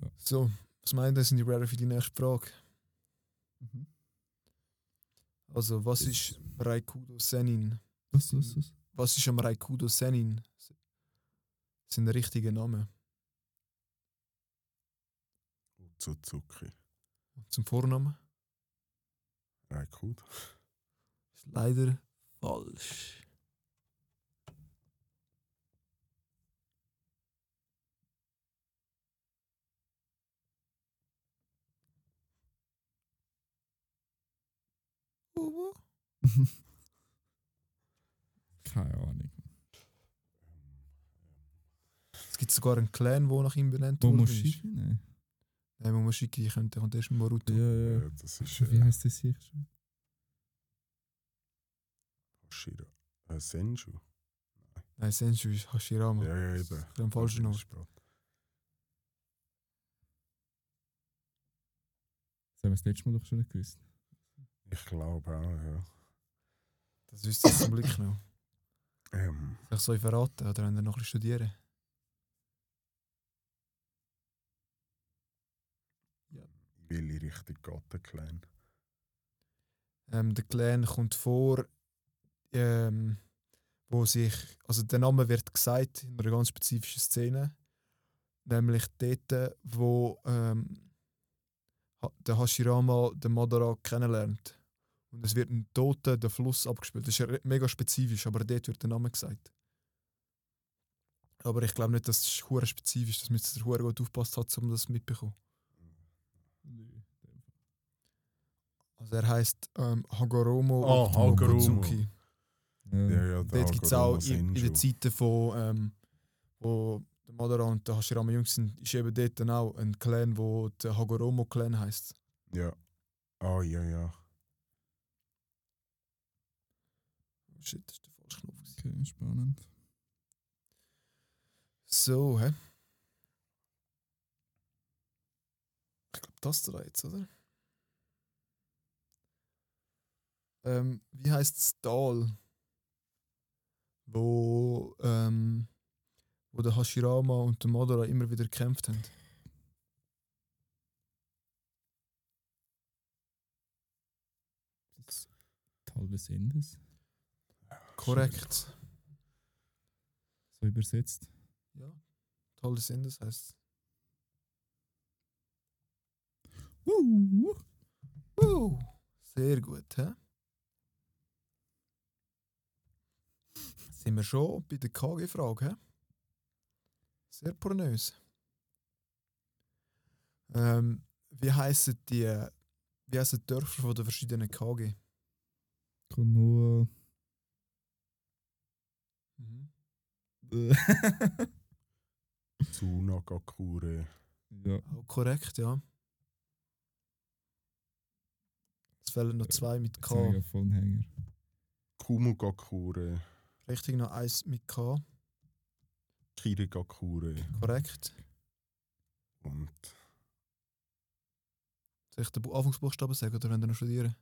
Ja. So, was meint ihr, sind die Rare für die nächste Frage? Mhm. Also, was ist Raikudo Senin? Was, was, was? Was ist am Raikudo Senin? Sein richtiger Name. Suzuki. Und zum Vornamen? Raikut. Ist leider falsch. Keine Ahnung. Es gibt sogar einen Clan, der nach ihm benannt worden ist. Momoshiki? Nein. Nein, Momoshiki kommt, kommt erst Boruto. Ja, ja. Ja, das ist Wie äh, heißt das hier schon? Hashira. Äh, Senju. Nein, Senju ist Hashirama. Ja, ja, eben. Das ist ein falscher Name. Das haben wir das letzte Mal doch schon nicht gewusst. Ich glaube auch, ja. Das wüsste ich zum Glück noch. Ähm, Soll ich es euch verraten oder wenn ihr noch ein bisschen studieren? Welche Richtung geht der Clan? Ähm, der Clan kommt vor, ähm, wo sich, also der Name wird gesagt in einer ganz spezifischen Szene, nämlich dort, wo ähm, der Hashirama den Madara kennenlernt. Und es wird ein Toter der Fluss abgespielt. Das ist mega spezifisch, aber dort wird der Name gesagt. Aber ich glaube nicht, dass es hure spezifisch ist. Das müsste der aufpasst hat, um das mitbekommen. Also er heißt ähm, Hagoromo Ah, Hagoromo. Okotsuki. Ja. Ja, Dort gibt es auch in, in den Zeiten von ähm, wo der Madara und der Hashirama jung sind, ist eben dort dann auch ein Clan, wo der Hagoromo Clan heißt. Ja. Ah, ja, ja. Shit, das ist der falsche Knopf. Okay, spannend. So, hä? Ich glaube, das da jetzt, oder? Ähm, wie heißt das Tal, wo, ähm, wo der Hashirama und der Madara immer wieder gekämpft haben? Tal des Endes. Korrekt. So übersetzt. Ja, Tal des Endes heißt Uh, Uh, sehr gut, hä? Sind wir schon bei der KG-Frage, hä? Sehr pornös. Ähm, wie heissen die, wie heissen die Dörfer von den verschiedenen KG? Konoha. Tsunagakure. ja. Auch korrekt, ja. Es fehlen noch zwei mit K. Vollhänger. Kumugakure. Richtig, noch eins mit K. Kirigakure. Korrekt. Und Soll ich den Bu- Anfangsbuchstaben sagen oder wenn ihr noch studieren?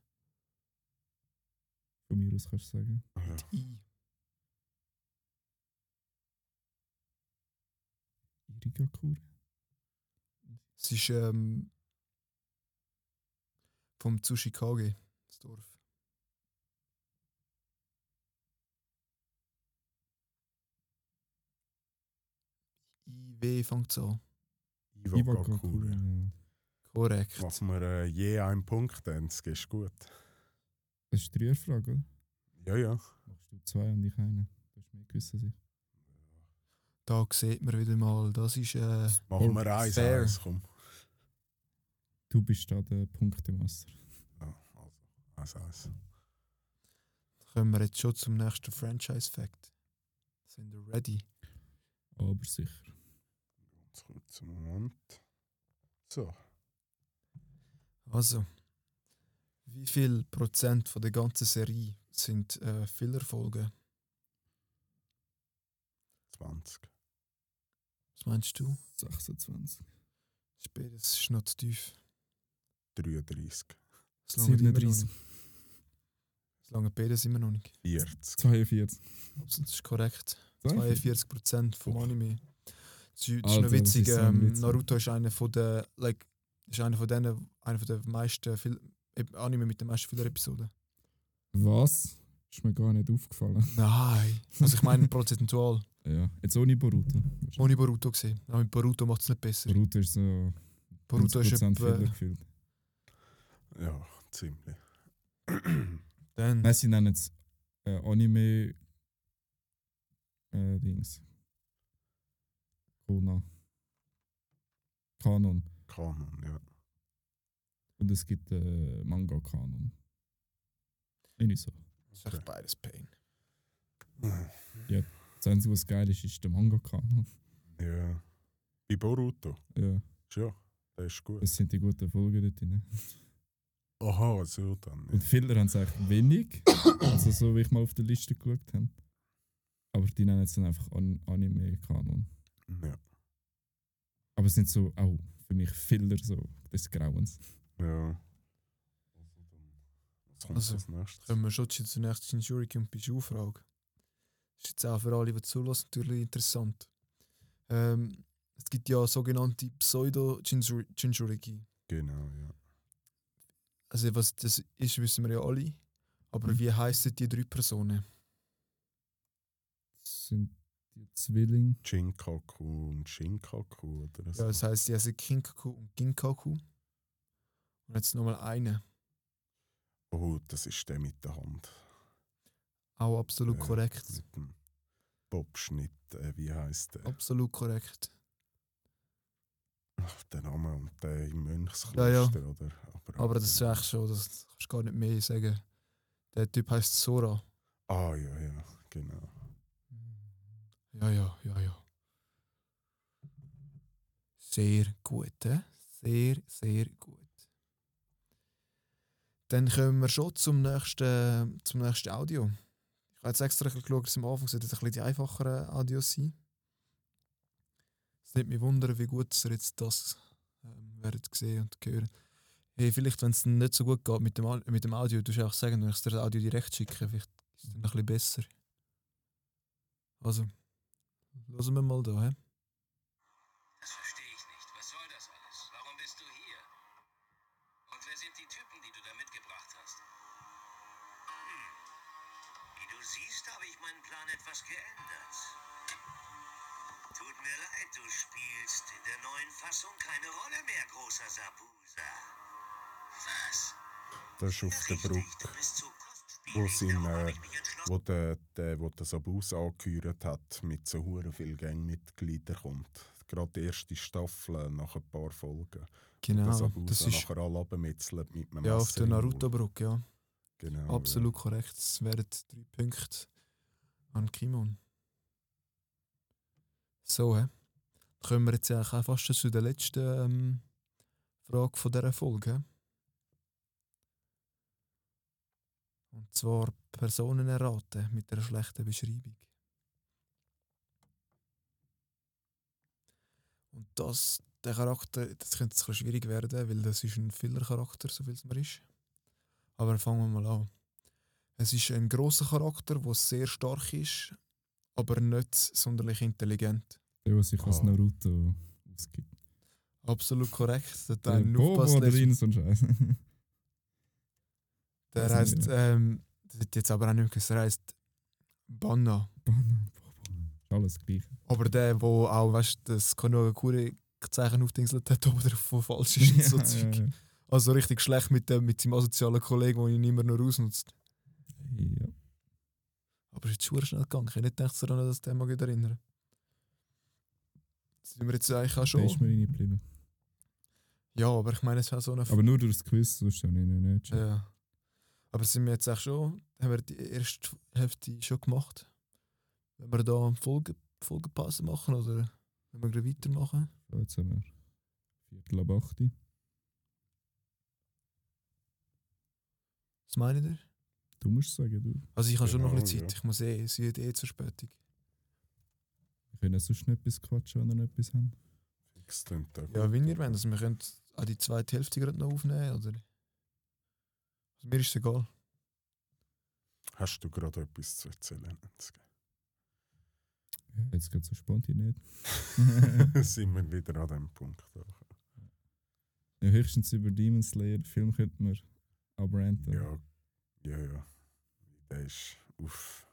Von mir aus kannst du sagen. ja, I. Irigakure. Es ist ähm, vom Tsushikage, das Dorf. IW fängt es an. Iwagakure. Korrekt. Machen wir äh, je einen Punkt, dann das ist gut. Das ist die Dreierfrage, oder? Ja, ja. Machst du zwei und ich einen. Du hast mehr gewusst als ich. Da sieht man wieder mal, das ist äh, Machen wir eins, eins, komm. Du bist da der Punktemaster. Ja, also, eins, eins. kommen wir jetzt schon zum nächsten Franchise-Fact. Sind wir ready? Aber sicher. Ganz kurz einen Moment. So, Also, wie viel Prozent von der ganzen Serie sind äh, Fillerfolgen? 20. Was meinst du? 26. Spät, das ist noch zu tief. 33. Das lange immer noch 37. nicht. Das lange beide sind wir noch nicht. 40. 42. Das ist korrekt. 42. 42% vom Oh. Anime. Das ist, das ist Alter, noch witzig. ist ähm, witzig. Naruto ist einer von der, like, ist einer von denen, einer von der meisten Fil Anime mit den meisten Filler-Episoden. Was? Ist mir gar nicht aufgefallen. Nein. Also ich meine prozentual. Ja, jetzt ohne Boruto. Ohne Boruto gesehen. Aber mit Boruto macht es nicht besser. Boruto ist so Boruto ist 50% Fehler etwa. gefühlt. Ja, ziemlich. Dann. Nein, sie nennen es äh, Anime äh, Dings. Kona. Kanon. Kanon, ja. Und es gibt äh, Manga-Kanon. Irgendwie so. Das ist echt beides Pain. Das Einzige, was geil ist, ist der Manga-Kanon. Ja. Bei Boruto. Ja, Ja, das ist gut. das sind die guten Folgen dort drin. Aha, so dann. Und Filler haben es eigentlich wenig, also so wie ich mal auf der Liste geschaut habe. Aber die nennen es dann einfach An Anime-Kanon. Ja. Aber es sind so auch für mich Filler so des Grauens. ja. Also? Kommen wir schon zur nächsten Jinjuriki und Bijou-Frage. Das ist jetzt auch für alle, die zulassen, natürlich interessant. Ähm, es gibt ja sogenannte Pseudo-Jinjuriki. Genau, ja. Also was das ist, wissen wir ja alle. Aber wie heissen die drei Personen? sind die Zwillinge. Shinkaku und Shinkaku oder so. Ja, das heisst, die heißen Kinkaku und Ginkaku. Und jetzt nochmal eine. Oh, das ist der mit der Hand. Auch absolut Ja, korrekt. Mit dem Bobschnitt, äh, wie heißt der? Absolut korrekt. Ach, der Name und der im Ja, Mönchskloster, ja. oder? Aber, Aber das ist echt schon, das kannst du gar nicht mehr sagen. Der Typ heißt Sora. Ah, ja, ja, genau. Ja, ja, ja, ja. Sehr gut, hä? Sehr, sehr gut. Dann kommen wir schon zum nächsten, zum nächsten Audio. Ich habe jetzt extra geschaut, dass am Anfang sollten ein bisschen die einfacheren Audios sein. Es nimmt mich wundern, wie gut ihr jetzt das ähm, werdet sehen und hören. Hey, vielleicht, wenn es nicht so gut geht mit dem, mit dem Audio, du auch sagen, wenn ich dir das Audio direkt schicke, vielleicht ist es dann ein bisschen besser. Also, hören wir mal da, hä? Das spielst in der neuen Fassung keine Rolle mehr, großer Sabusa. Was? Das ist auf der Brücke, wo, sein, äh, wo der, der, der das Abus angehört hat, mit so hure viel Gangmitgliedern kommt. Gerade die erste Staffel nach ein paar Folgen. Genau, das das Abusa ist nachher alle abmetzelt mit einem ja auf der. Naruto-Brücke, ja. Genau, Absolut korrekt. Es wären drei Punkte an Kimon. So, hä? Kommen wir jetzt eigentlich fast schon zu der letzten ähm, Frage von dieser Folge. Und zwar Personen erraten mit einer schlechten Beschreibung. Und das, der Charakter, das könnte jetzt schwierig werden, weil das ist ein Filler-Charakter, so viel es mir ist. Aber fangen wir mal an. Es ist ein großer Charakter, der sehr stark ist, aber nicht sonderlich intelligent. Der, der sich als Ah. Naruto ausgibt. Absolut korrekt. Der Bobo aufpasst, oder der, irgend so ein Scheiß. der heißt, ähm, das hat jetzt aber auch nicht gewusst, der heißt Banna. Bobo. Ist alles gleich. Aber der, wo auch, weißt du, das Konohagakure-Zeichen aufdingselt hat, aber der falsch ist und so Zeug. ja, Also richtig schlecht mit, dem, mit seinem asozialen Kollegen, der ihn immer nur ausnutzt. ja. Aber es ist schon schnell gegangen. Ich hätte nicht gedacht, dass er an das Thema geht erinnern. Sind wir jetzt eigentlich auch Da schon? ist mir reingeblieben. Ja, aber ich meine, es war so eine Aber nur durch das Quiz, sonst ich ihn nicht. Ja. Ja. Aber sind wir jetzt auch schon, haben wir die erste Hälfte schon gemacht? Wenn wir da Folge, Folgepause machen oder wenn wir gleich weitermachen? So, jetzt haben wir Viertel ab 8. Was meint ihr? Du musst sagen, du. Also ich habe schon noch ein bisschen Zeit, ja. ich muss eh, es wird eh zur Verspätung. Wir können sonst noch etwas quatschen, wenn wir noch etwas klingt auch Ja, wenn ihr wollt, also wir können auch die zweite Hälfte gerade noch aufnehmen, oder? Also mir ist es egal. Hast du gerade etwas zu erzählen? Ja, jetzt geht so spontan nicht. sind wir wieder an dem Punkt. ja, höchstens über Demon Slayer. Film könnten wir aber ranten. Ja, ja, ja. Der ist auf.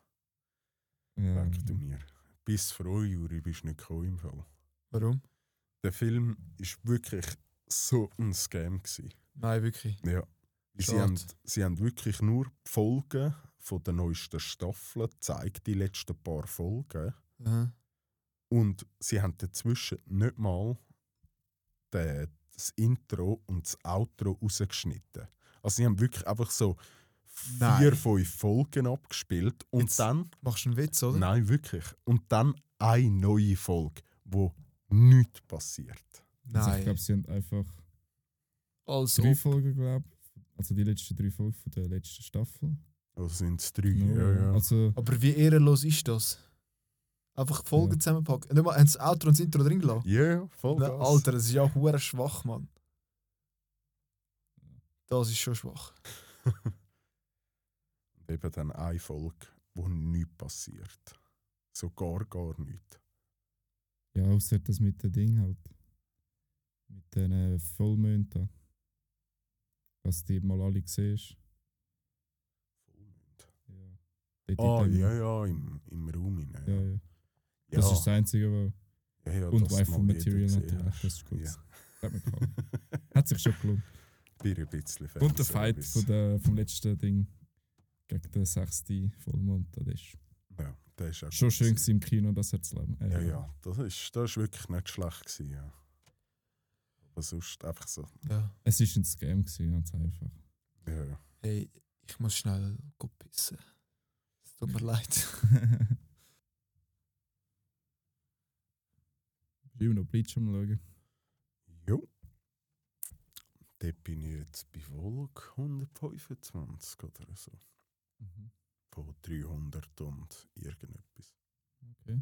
ja. Denk du mir. Bis froh, Juri, bist du nicht gekommen im Fall. Warum? Der Film ist wirklich so ein Scam. Gewesen. Nein, wirklich. Ja. Sie haben, sie haben wirklich nur die Folgen von der neuesten Staffel gezeigt, die letzten paar Folgen. Aha. Und sie haben dazwischen nicht mal das Intro und das Outro rausgeschnitten. Also sie haben wirklich einfach so vier, Nein. fünf Folgen abgespielt und Jetzt- dann, Machst du einen Witz, oder? nein wirklich, und dann eine neue Folge, wo nichts passiert. Also Nein. ich glaube, sie haben einfach also, drei Folgen, glaube Also die letzten drei Folgen von der letzten Staffel. Also sind es drei, No. ja, ja. Also, aber wie ehrenlos ist das? Einfach die Folgen Ja. zusammenpacken. Nicht mal haben sie das Outro und das Intro drin gelassen. Ja, ja, voll Na. Alter, das ist ja hure schwach, Mann. Das ist schon schwach. Eben dann eine Folge, wo nichts passiert. So gar, gar nichts. ja, außer das mit dem Ding halt. Mit den äh, Vollmond da. Was die mal alle siehst. Ja. Dort Ah, in dem- ja, ja, im, im Raum. Rein, ja, ja. ja. Ja, Das ist das Einzige, was. ja, ja, Und dass Wife von Material natürlich. hast. Das ist gut. Ja. Hat mir gefallen. Hat sich schon gelohnt. Bin ein bisschen Und der Fight von der, vom letzten Ding gegen den sechsten Vollmond, das ist Ja, der ist auch schon gut schön gewesen. im Kino, das hat zu leben. Ja, ja, das ist, das ist wirklich nicht schlecht gewesen, ja. Aber sonst einfach so, Ja. Es ist ein Scam gewesen, ganz einfach. ja, ja. Hey, ich muss schnell go pissen. Es tut mir leid. Bist du immer noch Bleach am schauen? Jo. Dort bin ich jetzt bei Folge 125 oder so. Mhm. Von 300 und irgendetwas. Okay.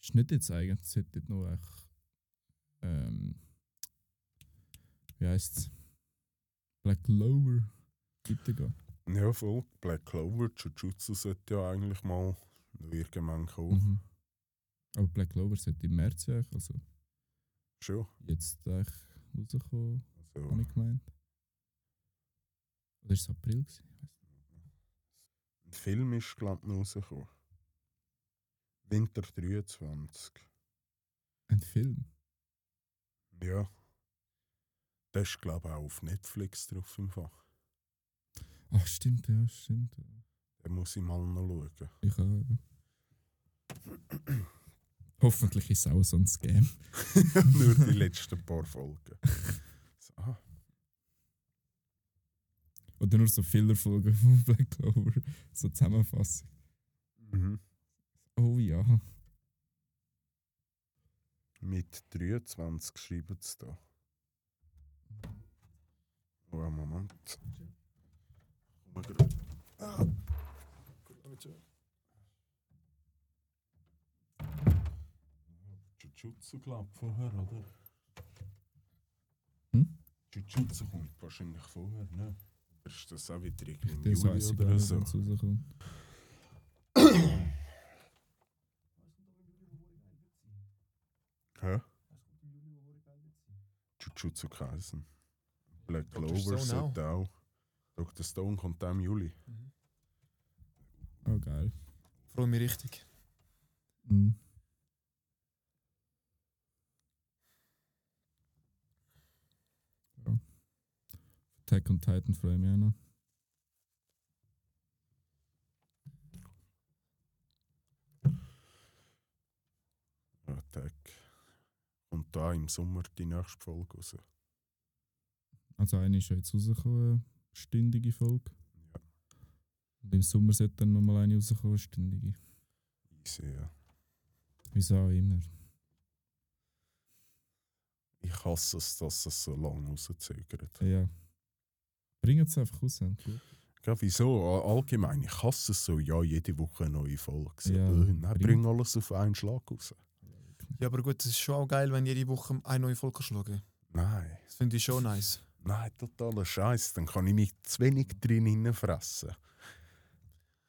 Ist nicht jetzt eigentlich, es hätte noch echt, ähm, wie heisst es? Black Clover weitergehen. Ja, voll. Black Clover, Jujutsu sollte ja eigentlich mal noch irgendwann kommen. Mhm. Aber Black Clover sollte im März eigentlich, also Schon. jetzt eigentlich rauskommen, habe Also, ich gemeint. Oder ist es April gewesen? Ein Film ist, glaube ich, noch rausgekommen. Winter 23. Ein Film? Ja. Das ist, glaube ich, auch auf Netflix drauf im Fall. Ach stimmt, ja, stimmt. ja. Den muss ich mal noch schauen. Ich auch. Hoffentlich ist es auch so ein Scam. Nur die letzten paar Folgen. So, ah, Oder nur so Fillerfolgen von Black Clover. So Zusammenfassung. mhm. Oh ja. Mit 23 schreiben sie da. Oh, einen Moment. Komm grad. Ah. Jujutsu, ich, vorher, oder? Hm? Jujutsu kommt wahrscheinlich vorher, ne? Ist das auch wieder irgendwie im Das Juli oder nicht, so? Hä? Jujutsu Kaisen. Black. Clover sollte auch. Dr. Stone kommt auch im Juli. Oh geil. Freue mich richtig. Mhm. Attack on Titan freue ich mich auch noch. Attack. Und da im Sommer die nächste Folge raus. Also eine ist ja jetzt rausgekommen, eine stündige Folge. Ja. Und im Sommer sollte dann nochmal eine rauskommen, eine stündige. Easy, ja. Wieso auch immer. Ich hasse es, dass es so lange rauszögert. Ja. Bringen es einfach raus. Ja, wieso? Allgemein, ich hasse es so, ja, jede Woche eine neue Folge. So, Ja, äh, nein, bring- bring alles auf einen Schlag raus. Ja, aber gut, es ist schon auch geil, wenn jede Woche eine neue Folge schauen kann. Nein, Das finde ich schon nice. nein, totaler Scheiß. Dann kann ich mich zu wenig drin hineinfressen.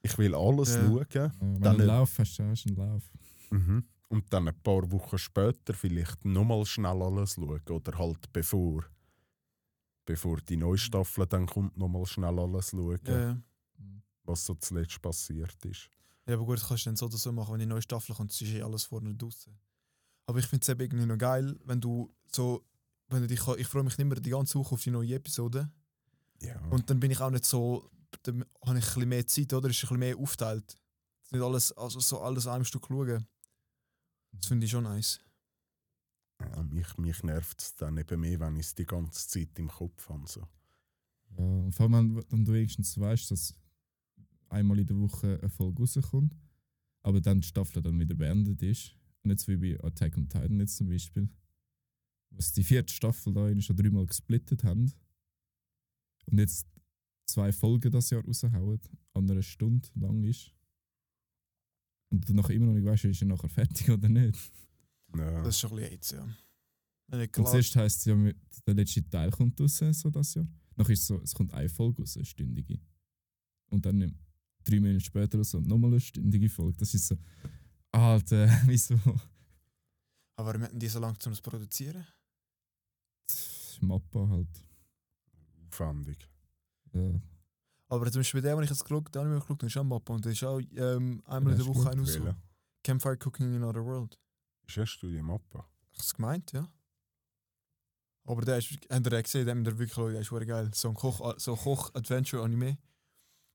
Ich will alles Ja. schauen. Äh, wenn Dann du einen. Lauf hast, hast du einen Lauf. Mhm. Und dann ein paar Wochen später vielleicht nochmal schnell alles schauen. Oder halt bevor, bevor die neue Staffel dann kommt, nochmal schnell alles schauen, Ja, was so zuletzt passiert ist. ja, aber gut, das kannst du dann so oder so machen. Wenn die neue Staffel kommt, ist eh alles vorne draußen. Aber ich finde es eben irgendwie noch geil, wenn du so. Wenn du dich, ich freue mich nicht mehr die ganze Woche auf die neue Episode. Ja. Und dann bin ich auch nicht so. Dann habe ich ein bisschen mehr Zeit, oder? Ist ein bisschen mehr aufteilt. Nicht alles, also so alles an einem Stück schauen. Das finde ich schon nice. Mich mich nervt es dann eben mehr, wenn ich es die ganze Zeit im Kopf habe. So. Ja, und vor allem, wenn- wenn du wenigstens weißt, dass einmal in der Woche eine Folge rauskommt, aber dann die Staffel dann wieder beendet ist. Und jetzt wie bei Attack on Titan jetzt zum Beispiel, was die vierte Staffel da schon dreimal gesplittet haben und jetzt zwei Folgen das Jahr raushauen, an einer Stunde lang ist. Und du nachher immer noch nicht weißt, ist er nachher fertig oder nicht. Ja. Das ist schon ein bisschen jetzt, ja. Und zuerst heisst es ja, der letzte Teil kommt raus, so das Jahr. Nachher ist es so, es kommt eine Folge raus, eine stündige. Und dann drei Minuten später so nochmal eine stündige Folge. Das ist so, Alter, wieso? aber warum hätten die so lange, um das zu produzieren? Mappa halt. Aufwendig. Ja. Aber zum Beispiel der, den ich jetzt geschaut habe, habe ich mir geschaut, ist auch Mappa und der ist auch ähm, einmal in der Woche ein rausgekommen. Campfire Cooking in Another World. Hast du die Mappe? Hast du es gemeint, ja? Aber der ist, habt ihr gesehen, den habt ihr wirklich geschaut, der ist geil. So ein Koch, so Koch-Adventure-Anime.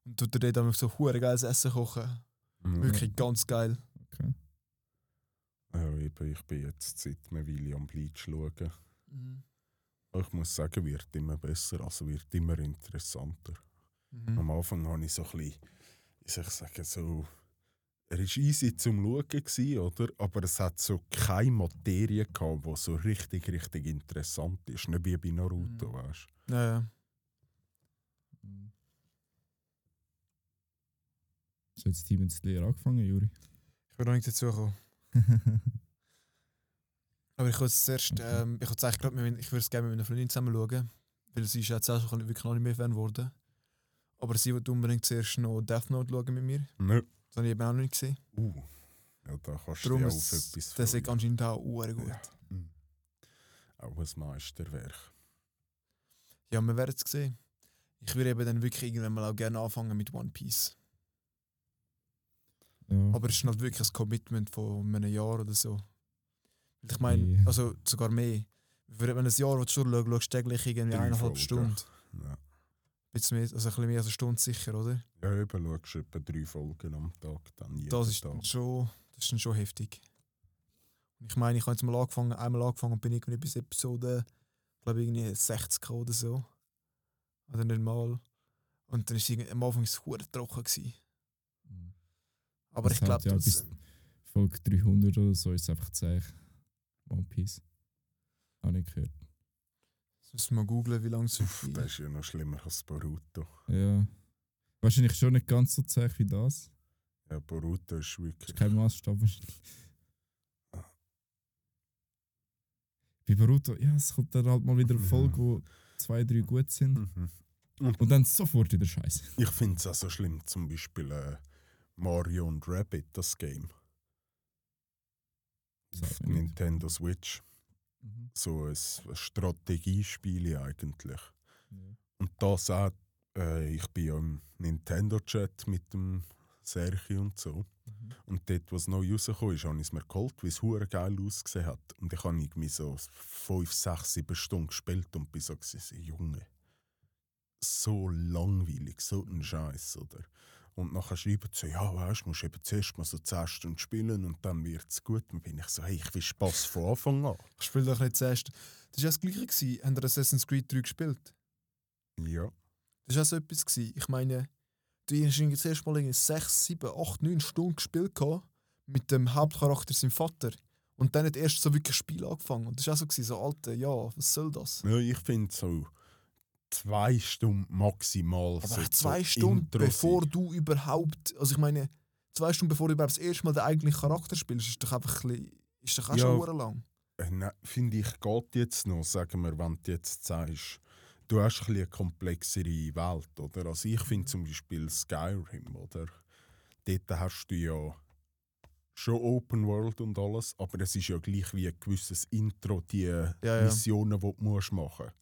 Und tut er dort dann so verdammt geiles Essen kochen. Mhm. Wirklich ganz geil. Okay. Ja, eben, ich bin jetzt seit einer Weile am Bleach schauen. Mhm. Ich muss sagen, wird immer besser, also wird immer interessanter. Mhm. Am Anfang habe ich so ein bisschen, wie soll ich sagen, so. Er war easy zum Schauen, oder? aber es hat so keine Materie gehabt, die so richtig, richtig interessant ist. Nicht wie bei Naruto, Mhm. weißt Ja, ja. So jetzt Demon Slayer angefangen, Juri? Ich bin noch nicht dazu gekommen. Aber ich würde es zuerst, Okay. ähm, ich würde eigentlich gerade, mit meiner- ich würde es gerne mit meiner Freundin zusammen schauen, weil sie ist jetzt auch schon wirklich noch nicht mehr Fan geworden. Aber sie wird unbedingt zuerst noch Death Note schauen mit mir. Nö. Das habe ich eben auch noch nicht gesehen. Uh. Ja, da kannst du Darum ist auf etwas das ist anscheinend auch sehr gut. Ja. Mhm. Auch ein Meisterwerk. Ja, wir werden es sehen. Ich würde eben dann wirklich irgendwann mal auch gerne anfangen mit One Piece. Ja. Aber es ist halt wirklich ein Commitment von einem Jahr oder so. Ich meine, Nee. also sogar mehr. Wenn du ein Jahr willst durchschauen schaust du täglich irgendwie eineinhalb. Stunden. Ja. Bisschen mehr, also ein bisschen mehr als eine Stunde sicher, oder? Ja, eben, schaust du etwa drei Folgen am Tag, dann jeden Das ist, Tag. dann schon, das ist dann schon heftig. Und ich meine, ich habe jetzt mal angefangen, einmal angefangen und bin irgendwie bis Episode, glaube ich, irgendwie 60 gekommen oder so. Oder nicht mal. Und dann irgendwie- am Anfang es trocken gewesen. Mhm. Aber Das ich glaube, ja, das, Folge 300 oder so ist es einfach Zeich. One Piece. Habe ich gehört. Das müssen wir mal googlen, wie lange es ist. das ist ja noch schlimmer als Boruto. Ja. Wahrscheinlich schon nicht ganz so Zeich wie das. Ja, Boruto ist Das wirklich. ist kein Maßstab wahrscheinlich. Bei Boruto, ja, es kommt dann halt mal wieder eine Folge, wo zwei, drei gut sind. Mhm. Und dann sofort wieder Scheiße. Ich finde es auch so schlimm, zum Beispiel äh, Mario und Rabbit, das Game. Nicht. Nintendo Switch. Mhm. So ein Strategiespiel eigentlich. Ja. Und das auch, äh, ich bin ja im Nintendo-Chat mit dem Serchi und so. Mhm. Und dort, was neu rausgekommen ist, habe ich es mir geholt, weil es hure geil ausgesehen hat. Und ich habe irgendwie so 5, 6, 7 Stunden gespielt und bin so Junge, so langweilig, so ein Scheiß, oder? Und nachher schreiben sie, ja, weißt du, musst eben zuerst mal so 10 Stunden spielen und dann wird es gut. Dann bin ich so, hey, ich will Spaß von Anfang an. Ich spiele doch nicht zuerst. Das war ja das Gleiche. Gewesen. Haben ihr Assassin's Creed 3 gespielt? Ja. Das war auch so etwas. Gewesen. Ich meine, du hast irgendwie zuerst mal irgendwie 6, 7, 8, 9 Stunden gespielt gehabt, mit dem Hauptcharakter, seinem Vater. Und dann hat erst so wirklich ein Spiel angefangen. Und das war auch so, gewesen, so Alter, ja, was soll das? ja ich finde so zwei Stunden maximal. Aber sollte zwei so Stunden, Intro bevor du überhaupt. Also ich meine, zwei Stunden bevor du überhaupt das erste Mal den eigentlichen Charakter spielst, ist doch einfach ein bisschen, ist doch auch Ja. schon lang. Äh, nein, finde ich, geht jetzt noch, sagen wir, wenn du jetzt sagst, du hast ein bisschen eine komplexere Welt, oder? Also ich finde zum Beispiel Skyrim, oder? Dort hast du ja schon Open World und alles, aber es ist ja gleich wie ein gewisses Intro, die ja. Missionen, die du musst machen musst.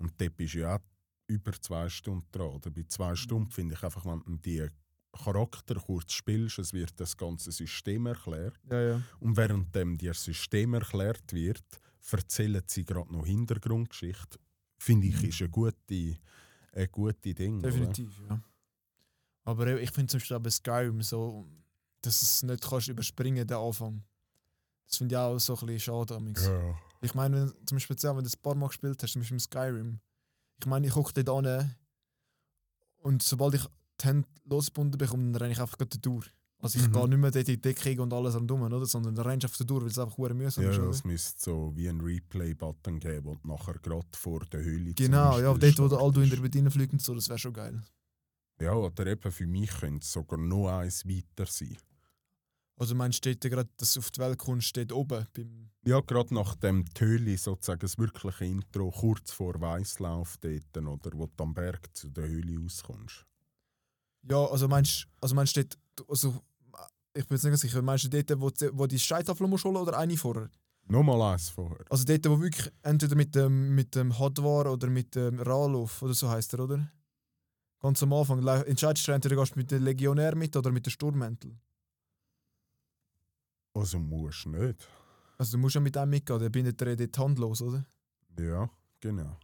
Und dort bist du ja auch über zwei Stunden dran. Oder bei zwei Stunden finde ich einfach, wenn du die Charakter kurz spielst, es wird das ganze System erklärt. Ja, ja. Und währenddem dir das System erklärt wird, erzählen sie gerade noch Hintergrundgeschichte. Finde ich, ist eine gute, eine gute Ding. oder? Definitiv, ja. Aber ich finde zum Beispiel bei Skyrim so, dass du es nicht kannst überspringen den Anfang. Das finde ich auch so ein bisschen schade. Ja. Ich meine, wenn, zum Beispiel, wenn du ein paar Mal gespielt hast, zum Beispiel im Skyrim, ich meine, ich gucke dort an und sobald ich die Hände losgebunden bekomme, dann renne ich einfach gerade durch. Also ich Mhm. gehe nicht mehr dort in die Deckung und alles am Dummen, oder? sondern dann rennst du einfach durch, weil es einfach hure mühsam Ja, ist. Oder? es müsste so wie ein Replay-Button geben, wo du nachher gerade vor der Höhle Genau, ja, dort, wo der Alduin startest. drüber reinfliegt und so, das wäre schon geil. Ja, oder eben für mich könnte es sogar noch eins weiter sein. Also meinst du gerade, dass du auf die Welt kommst, steht oben beim... Ja, gerade nach dem Töli sozusagen das wirkliche Intro, kurz vor Weißlauf dort, oder wo du am Berg zu der Höhle rauskommst. Ja, also meinst also meinst du dort, also ich bin jetzt nicht sicher, meinst du dort, wo, die- wo die Scheißtafel musst holen oder eine vorher? Nochmal eins vorher. Also dort, wo wirklich entweder mit dem, mit dem Hadwar oder mit dem Ralof oder so heißt er, oder? Ganz am Anfang entscheidest du entweder gehst du mit dem Legionär mit oder mit dem Sturmmäntel. Also musst du nicht. Also du musst ja mit dem mitgehen, dann bindet er dort handlos, oder? Ja, genau.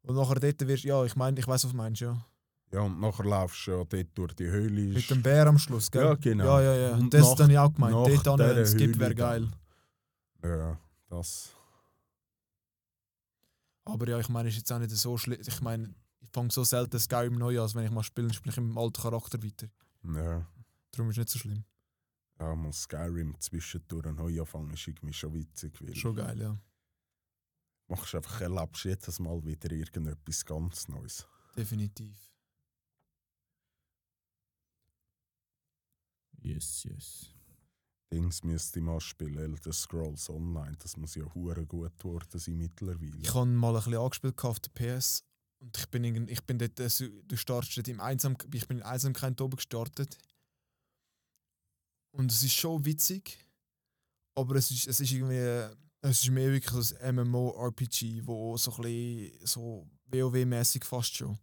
Und nachher dort wirst ja, ich meine, ich weiß was du meinst, ja. Ja, und nachher laufst du ja dort durch die Höhle. Mit dem Bär am Schluss, gell? Ja, genau. Ja, ja, ja. Und das habe ich auch gemeint. Dort an, es gibt, wäre geil. Ja, das. Aber ja, ich meine, ist jetzt auch nicht so schlimm. Ich meine, ich fange so selten Skyrim neu an, als wenn ich mal spiele, spiele ich im alten Charakter weiter. Ja. Darum ist es nicht so schlimm. Ja, mal Skyrim zwischendurch neu anfangen, ist irgendwie schon witzig. Weil Schon geil, ja. Machst einfach, erlebst jedes Mal wieder irgendetwas ganz Neues. Definitiv. Yes, yes. Dings müsste ich mal spielen, Elder Scrolls Online. Das muss ja hure gut geworden sein mittlerweile. Ich habe mal ein bisschen angespielt auf der PS. Und ich bin, irgend- ich bin dort, also, du startest dort im Einsam, ich bin in Einsamkeit oben gestartet. Und es ist schon witzig, aber es ist, es ist irgendwie, es ist mehr wirklich ein MMORPG, wo so ein bisschen so WoW-mäßig fast schon.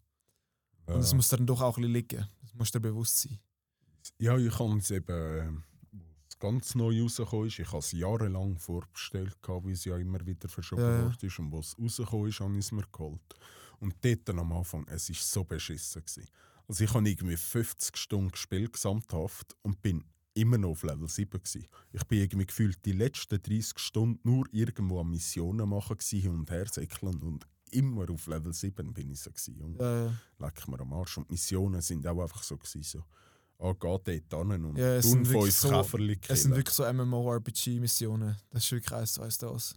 Und es Ja. muss dann doch auch ein bisschen liegen. Das musst du dir bewusst sein. Ja, ich habe es eben, ähm, wo es ganz neu rausgekommen ist, ich habe es jahrelang vorbestellt, weil es ja immer wieder verschoben Ja, ja. worden ist. Und wo es rausgekommen ist, habe ich es mir geholt. Und dort dann am Anfang, es war so beschissen. Gewesen. Also ich habe irgendwie 50 Stunden gespielt, gesamthaft, und bin immer noch auf Level 7 gewesen. Ich bin irgendwie gefühlt die letzten 30 Stunden nur irgendwo an Missionen machen hin und her säckeln und immer auf Level 7 bin ich so gewesen. Junge Äh, leck mir am Arsch. Und Missionen sind auch einfach so gewesen, so, ah, geh dort hin und Ja, es tun sind wirklich fünf so- Käferli es sind wirklich so MMORPG-Missionen. Das ist wirklich eins zu eins das.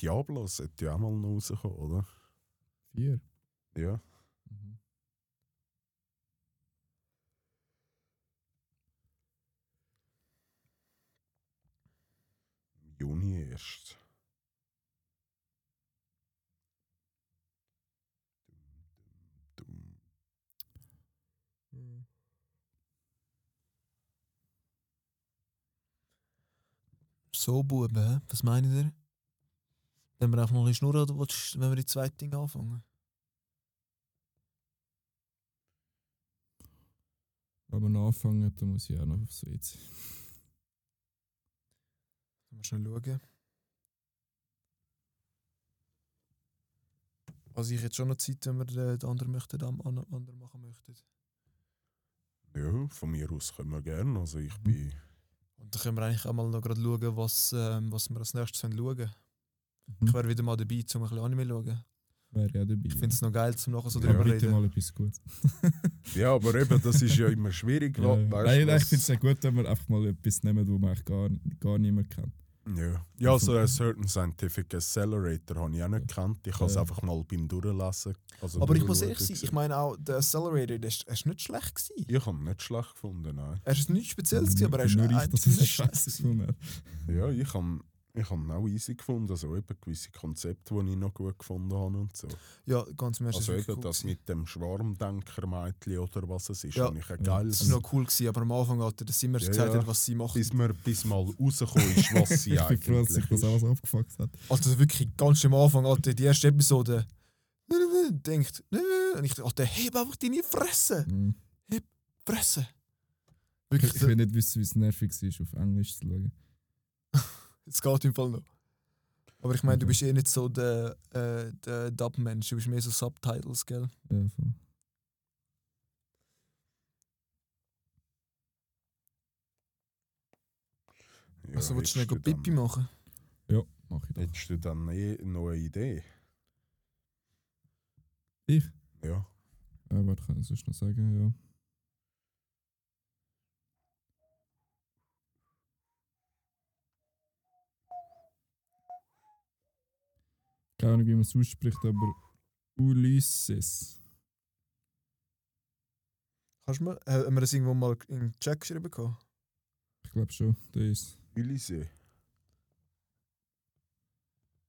Diablo sollte ja auch mal noch rauskommen, oder? Vier. Ja. Mhm. Im Juni erst. Dum, dum, dum. So, Buben, hä? was meinen ihr? Wenn wir einfach noch ein bisschen schnurren oder willst wenn wir die zweite Ding anfangen? Wenn wir anfangen, dann muss ich auch noch aufs WC. Mal schnell schauen. Also ich jetzt schon noch Zeit, wenn wir den, den anderen möchten, am an- anderen machen möchten. Ja, von mir aus können wir gerne. Also Mhm. ich bin. Und dann können wir eigentlich auch mal noch gerade schauen, was, ähm, was wir als nächstes schauen wollen. Mhm. Ich wäre wieder mal dabei, um ein bisschen Anime zu schauen. Wäre ja dabei. Ich finde es noch geil, zum nachher so Ja, drüber reden. mal etwas Gutes. Ja, aber eben, das ist ja immer schwierig. Ja, ja. weißt Nein, nein, ich finde es ja gut, wenn wir einfach mal etwas nehmen, wo man eigentlich gar, gar nicht mehr kennt. Ja, ja so ein Certain Scientific Accelerator habe ich auch nicht gekannt. Ich habe es Ja. einfach mal beim Durchlesen. Also Aber ich muss ehrlich sein, ich meine auch, der Accelerator, der ist, nicht schlecht gewesen. Ich habe ihn nicht schlecht gefunden, nein. Er ist nichts Spezielles gewesen, aber er ist Nur ich, dass es nicht scheiße gefunden. Ja, ich habe ich hab ihn auch easy gefunden. Also eben gewisse Konzepte, die ich noch gut gefunden habe und so. Ja, ganz im Ernst, Also eben cool das gewesen. mit dem Schwarmdenker-Mädchen oder was es ist, Ja. habe ich ein geiles... Das war noch cool, gewesen, aber am Anfang, Alter, dass sie mir Ja, gesagt ja. hat, was sie machen. bis, mir, bis mal rausgekommen ist, was sie Ich bin froh, dass sich eigentlich das alles abgefuckt hat. Also wirklich ganz am Anfang, Alter, die erste Episode. Denkt, und ich dachte, heb einfach deine Fresse. Mhm. Fresse. Ich, Wirklich, ich will nicht wissen, wie es nervig ist, auf Englisch zu schauen. es geht im Fall noch. Aber ich meine, du Okay. bist eh nicht so der, äh, der Dub-Mensch, du bist mehr so Subtitles, gell? Ja, voll. Ja, also willst du Pipi dann- machen? Ja, mach ich das. Hättest du dann eh noch eine Idee? Ich? Ja. Äh, warte, kann ich sonst noch sagen, ja. Keine Ahnung, wie man es ausspricht, aber Ulysses. Kannst du mir, äh, haben wir das irgendwo mal in den Chat geschrieben? gehabt? Ich glaube schon, der ist. Ulysses.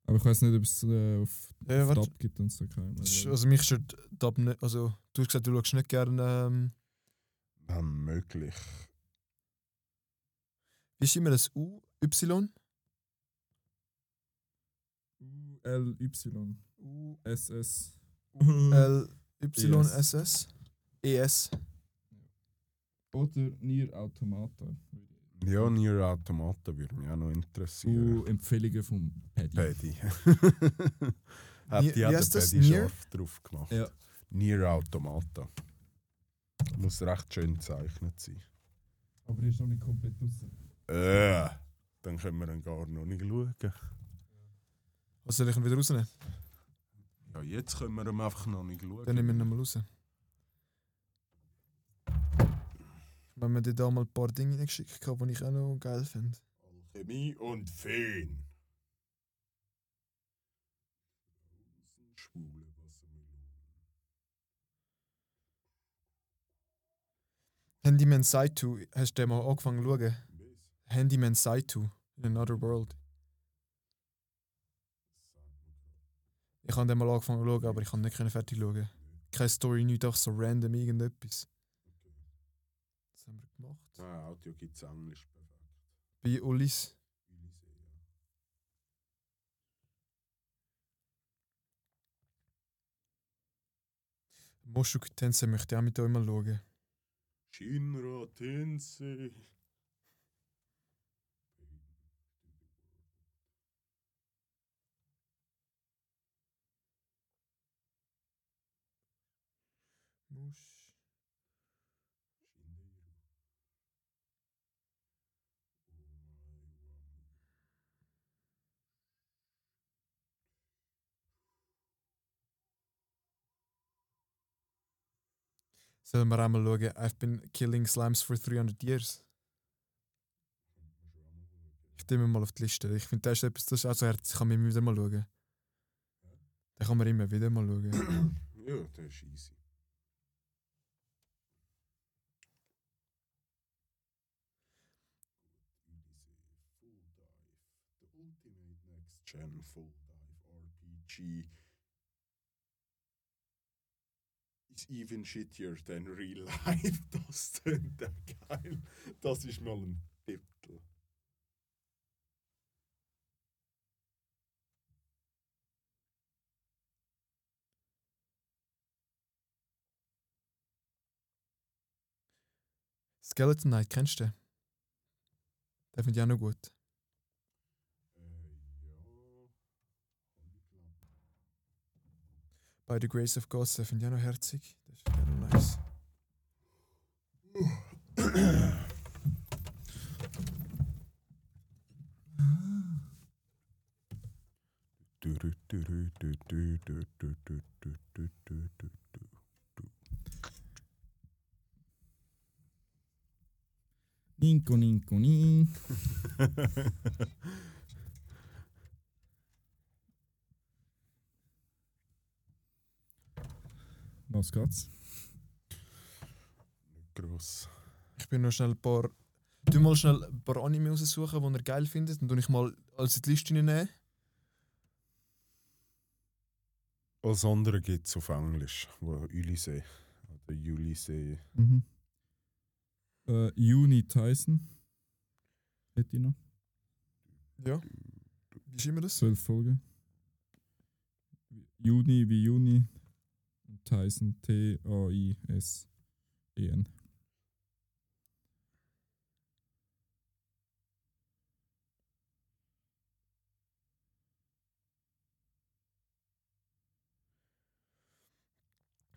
Aber ich weiß nicht, ob es äh, auf Ja, warte. Dub gibt und so. Ist- Ahnung. Also mich stört Dub nicht, also du hast gesagt, du schaust nicht gerne, ähm, Dann möglich. wie ist immer das U, Y? U-L-Y. U, S-S. L, Y, S, S? E, S. Oder Nier Automata. Ja, Nier Automata würde mich auch noch interessieren. Uh, Empfehlungen vom Paddy. Paddy. Hat Nier- die wie auch der das? Paddy scharf drauf gemacht. Ja. Nier Automata. Muss recht schön gezeichnet sein. Aber er ist noch nicht komplett draußen. Äh, dann können wir ihn gar noch nicht schauen. Was soll ich ihn wieder rausnehmen? Ja, jetzt können wir ihn einfach noch nicht schauen. Dann nehmen wir ihn mal raus. Wenn wir dir da mal ein paar Dinge geschickt haben, die ich auch noch geil finde. Alchemie und Feen. Schwule Wassermelone. Handyman Saito, hast du den mal angefangen zu schauen? Handyman Saito in Another World. Ich habe den mal angefangen zu schauen, aber ich kann nicht fertig schauen. Keine Story, nicht einfach so random irgendetwas. Was haben wir gemacht? Ah, Audio gibt es Englisch. Perfekt. Bei Ulis. Moshuk Tensei möchte ich auch mit euch mal schauen. Shinra Tensei. Sollen wir einmal schauen? I've been killing slimes for 300 years. Ich nehme mal auf die Liste. Ich finde, das ist etwas, das ist auch so herzlich. Ich kann mir wieder mal schauen. Den kann man immer wieder mal schauen. Ja, das ist easy. Full Dive, the ultimate next gen full dive RPG is even shittier than real life. Das tönt ja geil. Das ist mal ein Titel. Skeleton Knight, kennst du den? Den finde ich auch noch gut. By the grace of God, Stefaniano Herzig. Das ist ja nice. Ninko, ninko, nink. Was geht's? Gross. Ich bin noch schnell ein paar. Du mal schnell ein paar Anime raussuchen, die ihr geil findet. Und ich mal als in die Liste nehmen. Als andere gibt es auf Englisch, wo Ulysses oder Ulysses. Mhm. Äh, Juni Tyson. Hätte ich noch. Ja. Wie schreiben wir das? Zwölf Folgen. Juni wie Juni. Tyson T-A-I-S-E-N.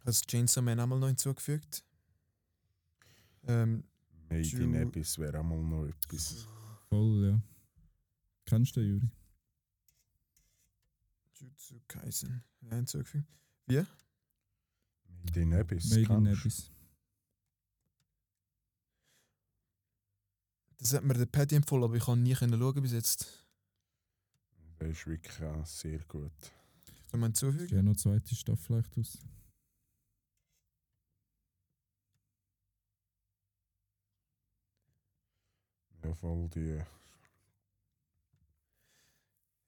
Hast Chainsaw Man auch mal noch hinzugefügt? Ähm, Made in Abyss wäre auch mal noch etwas. Voll, ja. Kennst du den, Juri? Jutsu Kaisen. Ja, hinzugefügt. Wie? Made in Abyss. Made in? Abyss. Das hat mir der Paddy empfohlen, aber ich kann nie können schauen bis jetzt. Der ist wirklich auch sehr gut. Soll man hinzufügen? Ja, noch zweite Staffel vielleicht aus. Ja, voll die.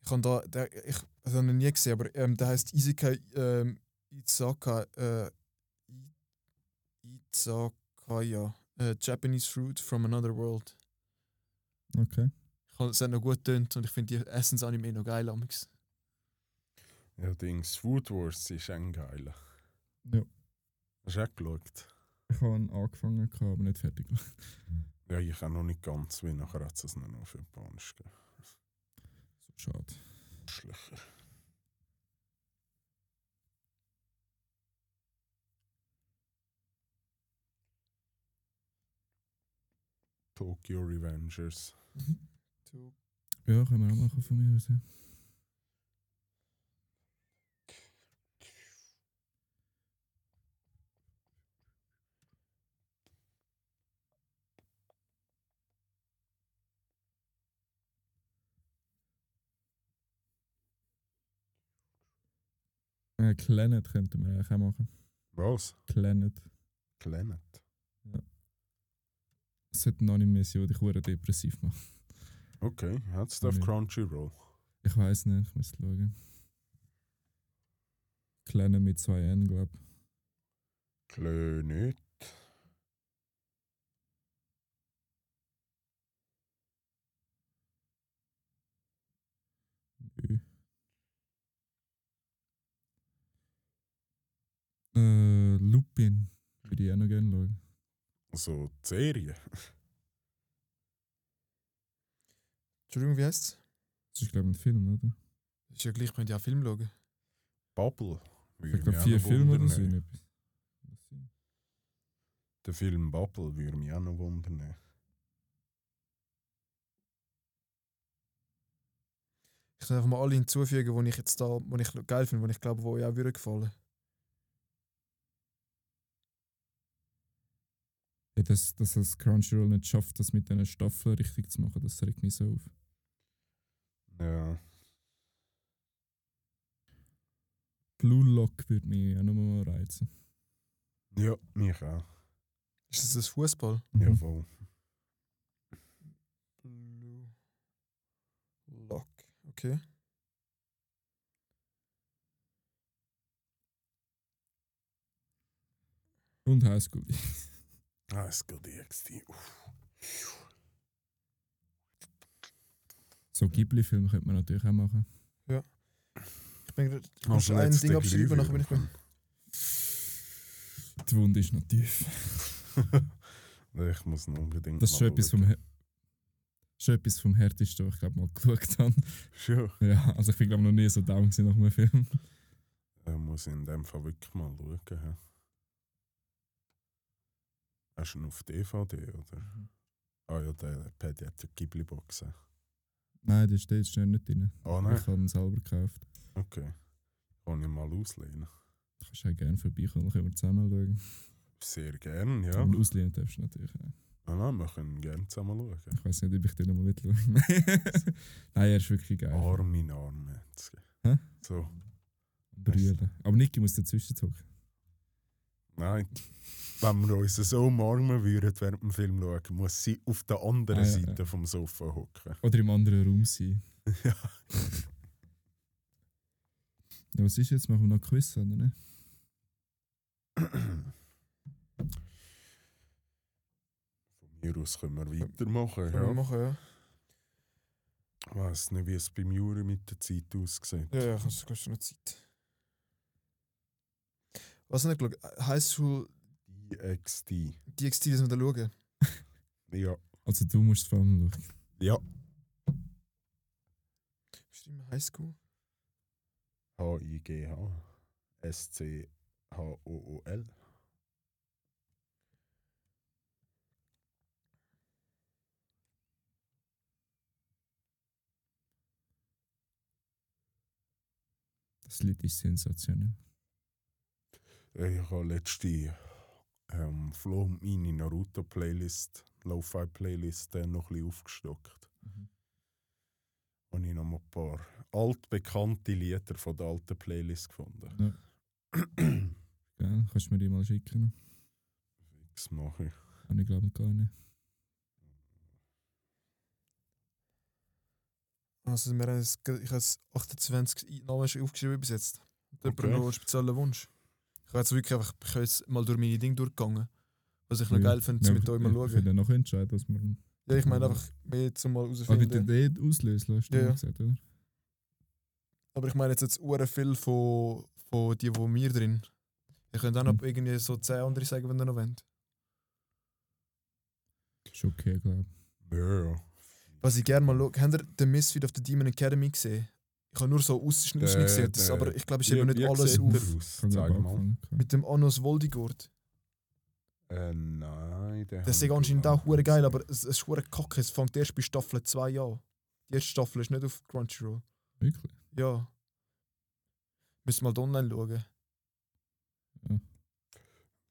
Ich habe da, der, ich habe ihn noch nie gesehen, aber ähm, der heißt Isekai ähm, Izaka, äh, Izakaya, äh, Japanese Fruit from Another World. Okay. Ich habe es hat noch gut tönt und ich finde die Essensanime noch geil. Amix. Ja, Dings. Food Wars ist ein geiler. Ja. Hast du auch geschaut? Ich habe angefangen, aber nicht fertig gemacht. Ja, ich auch noch nicht ganz, weil nachher hat es noch auf Japanisch gegeben. So schade. Schlicher. Tokyo Revengers. Du- Ja, können wir auch machen von mir aus. Ja. Äh, könnten wir eigentlich auch machen. Was? Planet. Planet. Das sollte ein Anime sein, der dich hure depressiv macht. Okay, hat es auf. Crunchyroll. Ich weiß nicht, ich muss schauen. Planet mit zwei N, glaube ich. Planet. Nö. Äh, Lupin. Würde ich auch noch gerne schauen. So, die Serie. Entschuldigung, wie heißt es? Das ist, glaube ich, ein Film, oder? Ist ja gleich, könnt ihr auch Film schauen. Bubble. Ich Würde glaube, mich vier Filme oder so. Der Film Bubble würde mich auch noch wundern. Ich kann einfach mal alle hinzufügen, die ich jetzt da, die ich geil finde, die ich glaube, die euch auch würden gefallen. Dass, dass das Crunchyroll nicht schafft, das mit diesen Staffeln richtig zu machen, das regt mich so auf. Ja. Blue Lock würde mich auch noch mal reizen. Ja, mich auch. Ist das das Fußball? Ja, Mhm. voll. Blue Lock. Okay. Und Highschool. Ah, es geht DXT. Uff. So Ghibli-Filme könnte man natürlich auch machen. Ich bin gerade. Ich Hast muss du ein Ding abschreiben, nachher bin ich Glühwein Die Wunde ist noch tief. Ich muss noch unbedingt Das ist schon mal etwas vom, schon etwas vom Härtesten, was ich glaube mal geschaut habe. Schon. Ja, also ich bin glaube noch nie so down gewesen nach einem Film. Da muss ich in dem Fall wirklich mal schauen. hä? Hast du ihn auf DVD, oder? Ah ja, der Paddy hat die Ghibli-Box. hä? Nein, der steht schnell nicht drin. Ah nein, Ich habe ihn selber gekauft. okay. Kann ich mal auslehnen. Du kannst auch gerne vorbeikommen, dann können wir zusammen schauen. Sehr gern, ja. Und auslehnen darfst du natürlich auch. Ah, nein, wir können gerne zusammen schauen. Ich weiß nicht, ob ich den mal schauen Nein, er ist wirklich geil. Arm in Arm. jetzt. Hä? So. Brüllen. Aber Niki muss dazwischen zocken. Nein. Wenn wir uns so umarmen würden während dem Film schauen, muss sie auf der anderen Ah, ja, Seite ja. vom Sofa hocken. Oder im anderen Raum sein. Ja. Ja, was ist jetzt? Machen wir noch Quiz, oder nicht? Von mir aus können wir weitermachen. Können wir Ja. machen, ja. Ich weiss nicht, wie es beim Juri mit der Zeit aussieht. Ja, ja, kannst du schon noch Zeit. Was ich geschaut? High School DXT. DXT, das wir da schauen. Ja. Also du musst es vor allem schauen. Ja. Stimmt, High School. H-I-G-H. S-C-H-O-O-L. Das Lied ist sensationell. Ich habe letzte ähm, Flo und meine Naruto-Playlist, Lo-Fi-Playlist, äh, noch ein bisschen aufgestockt. Mhm. Und ich noch ein paar altbekannte Lieder von der alten Playlist gefunden. Gell? Kannst du mir die mal schicken? Das mache ich. Habe ich glaube gar nicht. Also, wir haben ich habe jetzt 28 Namen schon aufgeschrieben bis jetzt. Hat jemand Okay. noch einen speziellen Wunsch? Ich habe jetzt wirklich einfach, ich bin jetzt mal durch meine Dinge durchgegangen. Was ich noch Ja. geil finde, Ja, mit euch mal Ich schauen. würde noch entscheiden, was wir. Ja, ich meine einfach mehr zum mal Ah, bitte herausfinden. den auslösen, hast du Ja, ja. gesagt, oder? Aber ich meine jetzt jetzt uhren viel von, von die, wo wir drin. Ihr könnt auch noch Mhm. irgendwie so 10 andere sagen, wenn ihr noch wollt. Ist okay, glaube ich. Ja, ja. Was ich gerne mal schaue, habt ihr The Misfit of the Demon Academy gesehen? Ich habe nur so Ausschnitt Der- gesehen, das, der- aber ich glaube, ich habe nicht wie alles auf. aus? Zeig mal. Mit dem Anos Voldigord. Äh, nein, der Das ist anscheinend auch hure geil, aber es, es ist hure kacke. Es fängt erst bei Staffel 2 an. Die erste Staffel ist nicht auf Crunchyroll. Wirklich? Ja. Müssen mal online schauen.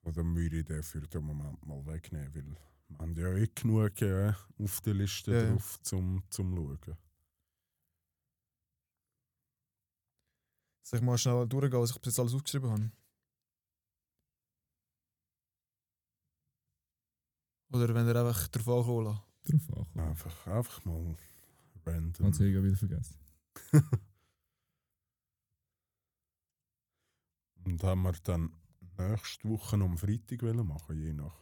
Dann würde ich den für den Moment mal wegnehmen, weil wir haben ja eh genug äh, auf der Liste Ja, ja. drauf zum, zum Schauen. Soll ich mal schnell durchgehen, was ich bis jetzt alles aufgeschrieben habe? Oder wenn ihr einfach drauf ankommen lasst. Drauf ankommen. Einfach, einfach mal random. Hat ich wieder vergessen. Und haben wir dann nächste Woche am Freitag wollen machen, je nach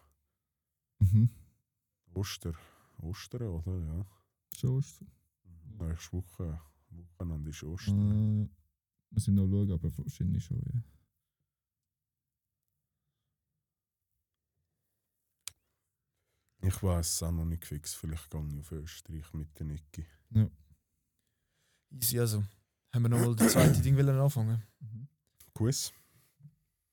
Mhm. Oster. Ostern, oder? Ja. Schon ist es. Nächste Woche, Wochenende ist Ostern. Äh, muss ich noch schauen, aber wahrscheinlich schon, ja. Ich weiß es auch noch nicht fix. Vielleicht gehe ich auf Österreich mit der Niki. Easy, also. Haben wir nochmal das zweite Ding wollen anfangen? Mhm. Quiz?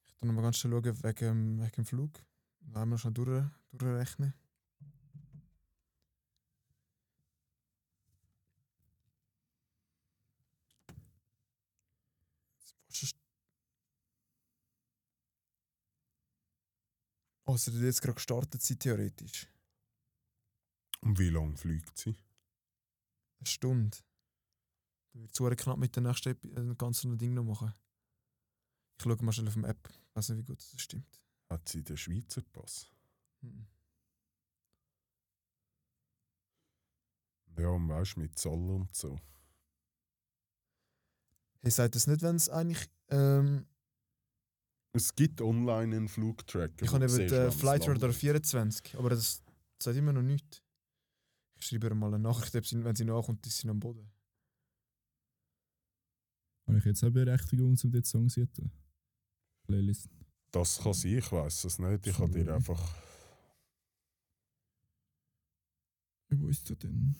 Ich tu nochmal ganz schnell schauen wegen, wegen dem Flug. Dann haben wir schon durch, durchrechnen. Was ist- Sie hat jetzt gerade gestartet, sie theoretisch. Und wie lange fliegt sie? Eine Stunde. Da wird es knapp mit der nächsten Epi- äh, ganzen Ding noch machen. Ich schaue mal schnell auf dem App. Ich weiß nicht, wie gut das stimmt. Hat sie den Schweizer Pass? Mhm. Ja, und weißt mit Zoll und so. Hey, sagt das nicht, wenn es eigentlich. Ähm, Es gibt online einen Flugtracker. ich habe eben den wann es Flight Radar landet. 24, aber das sagt immer noch nichts. Ich schreibe ihr mal eine Nachricht, sie, wenn sie nachkommt, ist sie am Boden. Habe ich jetzt auch Berechtigung, um die Songs zu tun? Playlist. Das kann sein, ich weiß es nicht. Ich habe dir einfach. Wo ist der denn?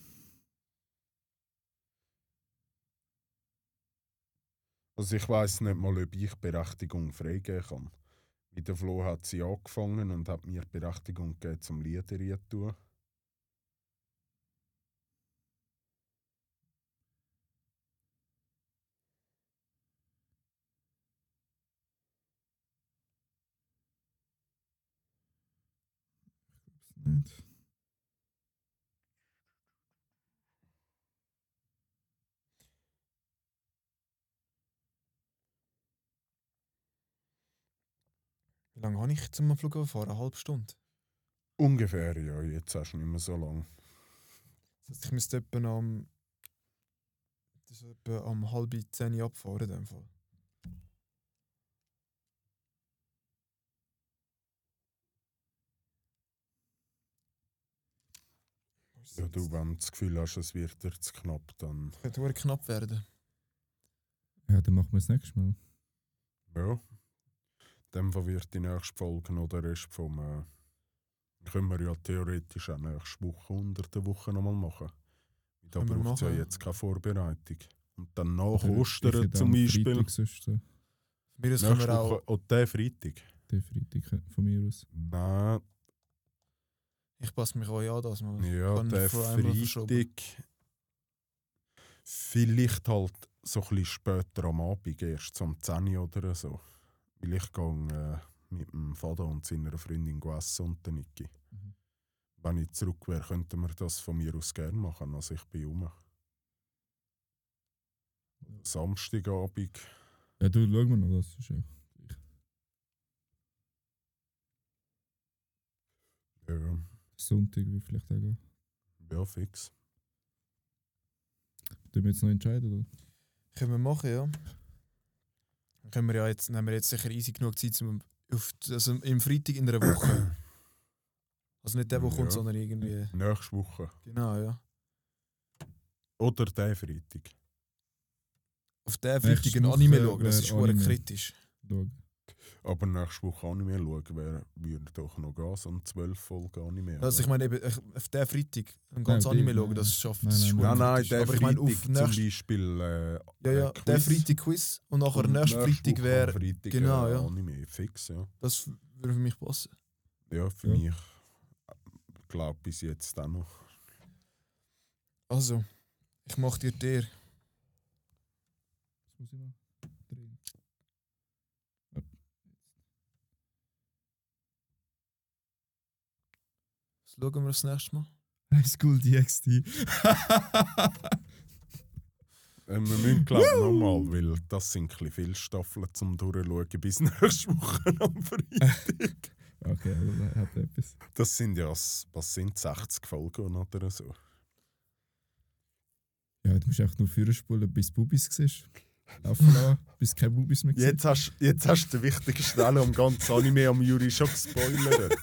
Also ich weiß nicht mal, ob ich Berechtigung freigeben kann. Mit der Flo hat sie angefangen und hat mir Berechtigung gegeben zum Lieder zu tun. Nicht. Wie lange habe ich zum Flughafen fahren? Eine halbe Stunde. Ungefähr, ja. Jetzt hast du nicht mehr so lange. Das heißt, ich müsste etwa am. Das ist etwa am halb zehn abfahren. In dem Fall. Ja, du, wenn du das Gefühl hast, es wird dir zu knapp, dann. Könnte knapp werden. Ja, dann machen wir es nächstes Mal. Ja. Dem wird die nächste Folge noch der Rest vom. Äh, können wir ja theoretisch auch nächste Woche unter der Woche nochmal machen. Da braucht es ja jetzt keine Vorbereitung. Und dann nach Oder Ostern zum Beispiel. Sonst mir aus können wir auch. Und der Freitag. Den Freitag von mir aus. Nein, Ich passe mich auch an, das mal. ja, der. Freitag. Vielleicht halt so ein bisschen später am Abend, erst um 10 Uhr oder so. Weil ich gehe äh, mit dem Vater und seiner Freundin essen und der Niki. Mhm. Wenn ich zurück wäre, könnten wir das von mir aus gerne machen. Also ich bin rum. Samstagabend. Ja, du, schauen wir noch, das ist ja. Ja, Sonntag will vielleicht auch gehen. ja, fix. Tun wir jetzt noch entscheiden, oder? Können wir machen, ja. Können wir ja jetzt, nehmen wir jetzt sicher easy genug Zeit, um auf, also im Freitag in einer Woche. Also nicht der, der kommt, Ja. sondern irgendwie. Nächste Woche. Genau, ja. Oder der Freitag. Auf den Nächste Freitag ein Anime Woche schauen, das ist Anime. kritisch. Schauen. Aber nächste Woche Anime schauen wär, würde doch noch gehen, so ein 12 Folgen Anime. Also ich meine, eben, ich, auf den Freitag ein ganz Nein, Anime schauen, das schafft Nein, das nein, nein, der Aber ich meine, Freitag auf zum nächst, Beispiel äh, ja, ja, äh, der Quiz. Freitag Quiz und nachher Und nächste Freitag wäre, Freitag, genau, äh, ja. Anime, fix, ja. das würde für mich passen. Ja, für Ja. mich glaube bis jetzt auch noch. Also, ich mache dir der. Was muss ich machen? Drehen. Was schauen wir das nächste Mal? High School DxD. Äh, wir müssen glaube ich nochmal, weil das sind ein bisschen viele Staffeln zum Durchschauen bis nächste Woche am Freitag. okay, also hat etwas. Das sind ja, was sind 60 Folgen oder so. Ja, du musst einfach nur vorspulen, bis Bubis siehst. Laufen lassen, bis kein Bubis mehr siehst. Jetzt hast, jetzt hast du den wichtigen Stelle am ganzen Anime am Juri schon gespoilert.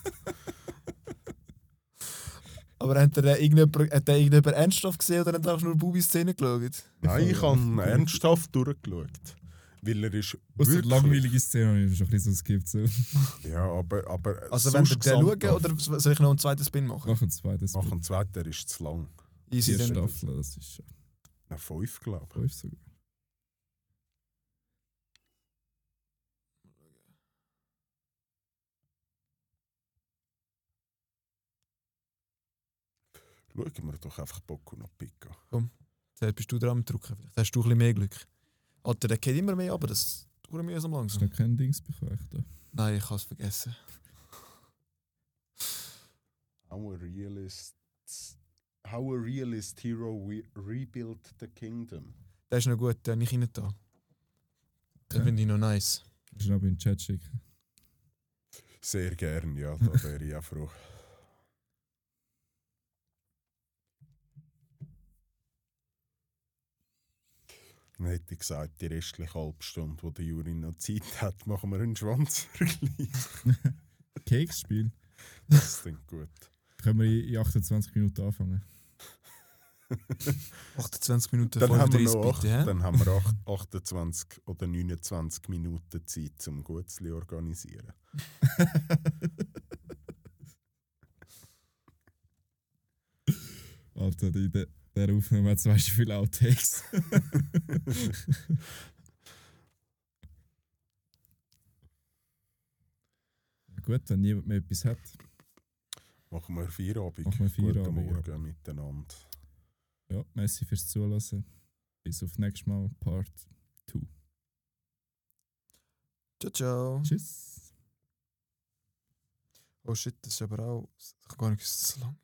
Aber hat der irgendjemand, hat der irgendjemand ernsthaft gesehen oder hat er einfach nur Bubi-Szene geschaut? Nein, ich habe ernsthaft durchgeschaut. Weil er ist Aus der wirklich- langweilige Szene habe ich schon ein bisschen so skippt. So. Ja, aber, aber Also wenn wir den schauen oder soll ich noch einen zweiten Spin machen? Mach ein zweites. Nach dem zweiten der ist zu lang. Easy, Vier. Staffeln, das ist schon Na, fünf, glaube fünf sogar. Schauen wir doch einfach Boku no Pico. Jetzt bist du dran am Drucken. Vielleicht hast du ein bisschen mehr Glück. Alter, der geht immer mehr, aber das tut mir so Hast langsam. du noch kein Dings bekommen? Nein, ich habe es vergessen. How a realist, how a realist hero we rebuilt the kingdom. Der ist noch gut, den habe ich rein da. Den Okay. finde ich noch nice. Kannst du noch in den Chat schicken. Sehr gern, ja, da wäre ich auch froh. Dann hätte ich gesagt, die restliche halbe Stunde, wo der Juri noch Zeit hat, machen wir einen Schwanzvergleich. Keksspiel. Das klingt gut. Können wir in 28 Minuten anfangen? 28 Minuten Dann haben, wir 35 noch acht, bitte, hä? dann haben wir acht- 28 oder 29 Minuten Zeit, um Gutzli zu organisieren. Alter, in der, Aufnahme hat zwei viele Outtakes. ja, gut, wenn niemand mehr etwas hat. Machen wir Feierabend. Machen wir Feierabend, Guten ja. Morgen miteinander. Ja, merci fürs Zuhören. Bis auf nächstes Mal, Part 2. Ciao, ciao. Tschüss. Oh shit, das ist aber auch. Ich gar nicht dass es so lang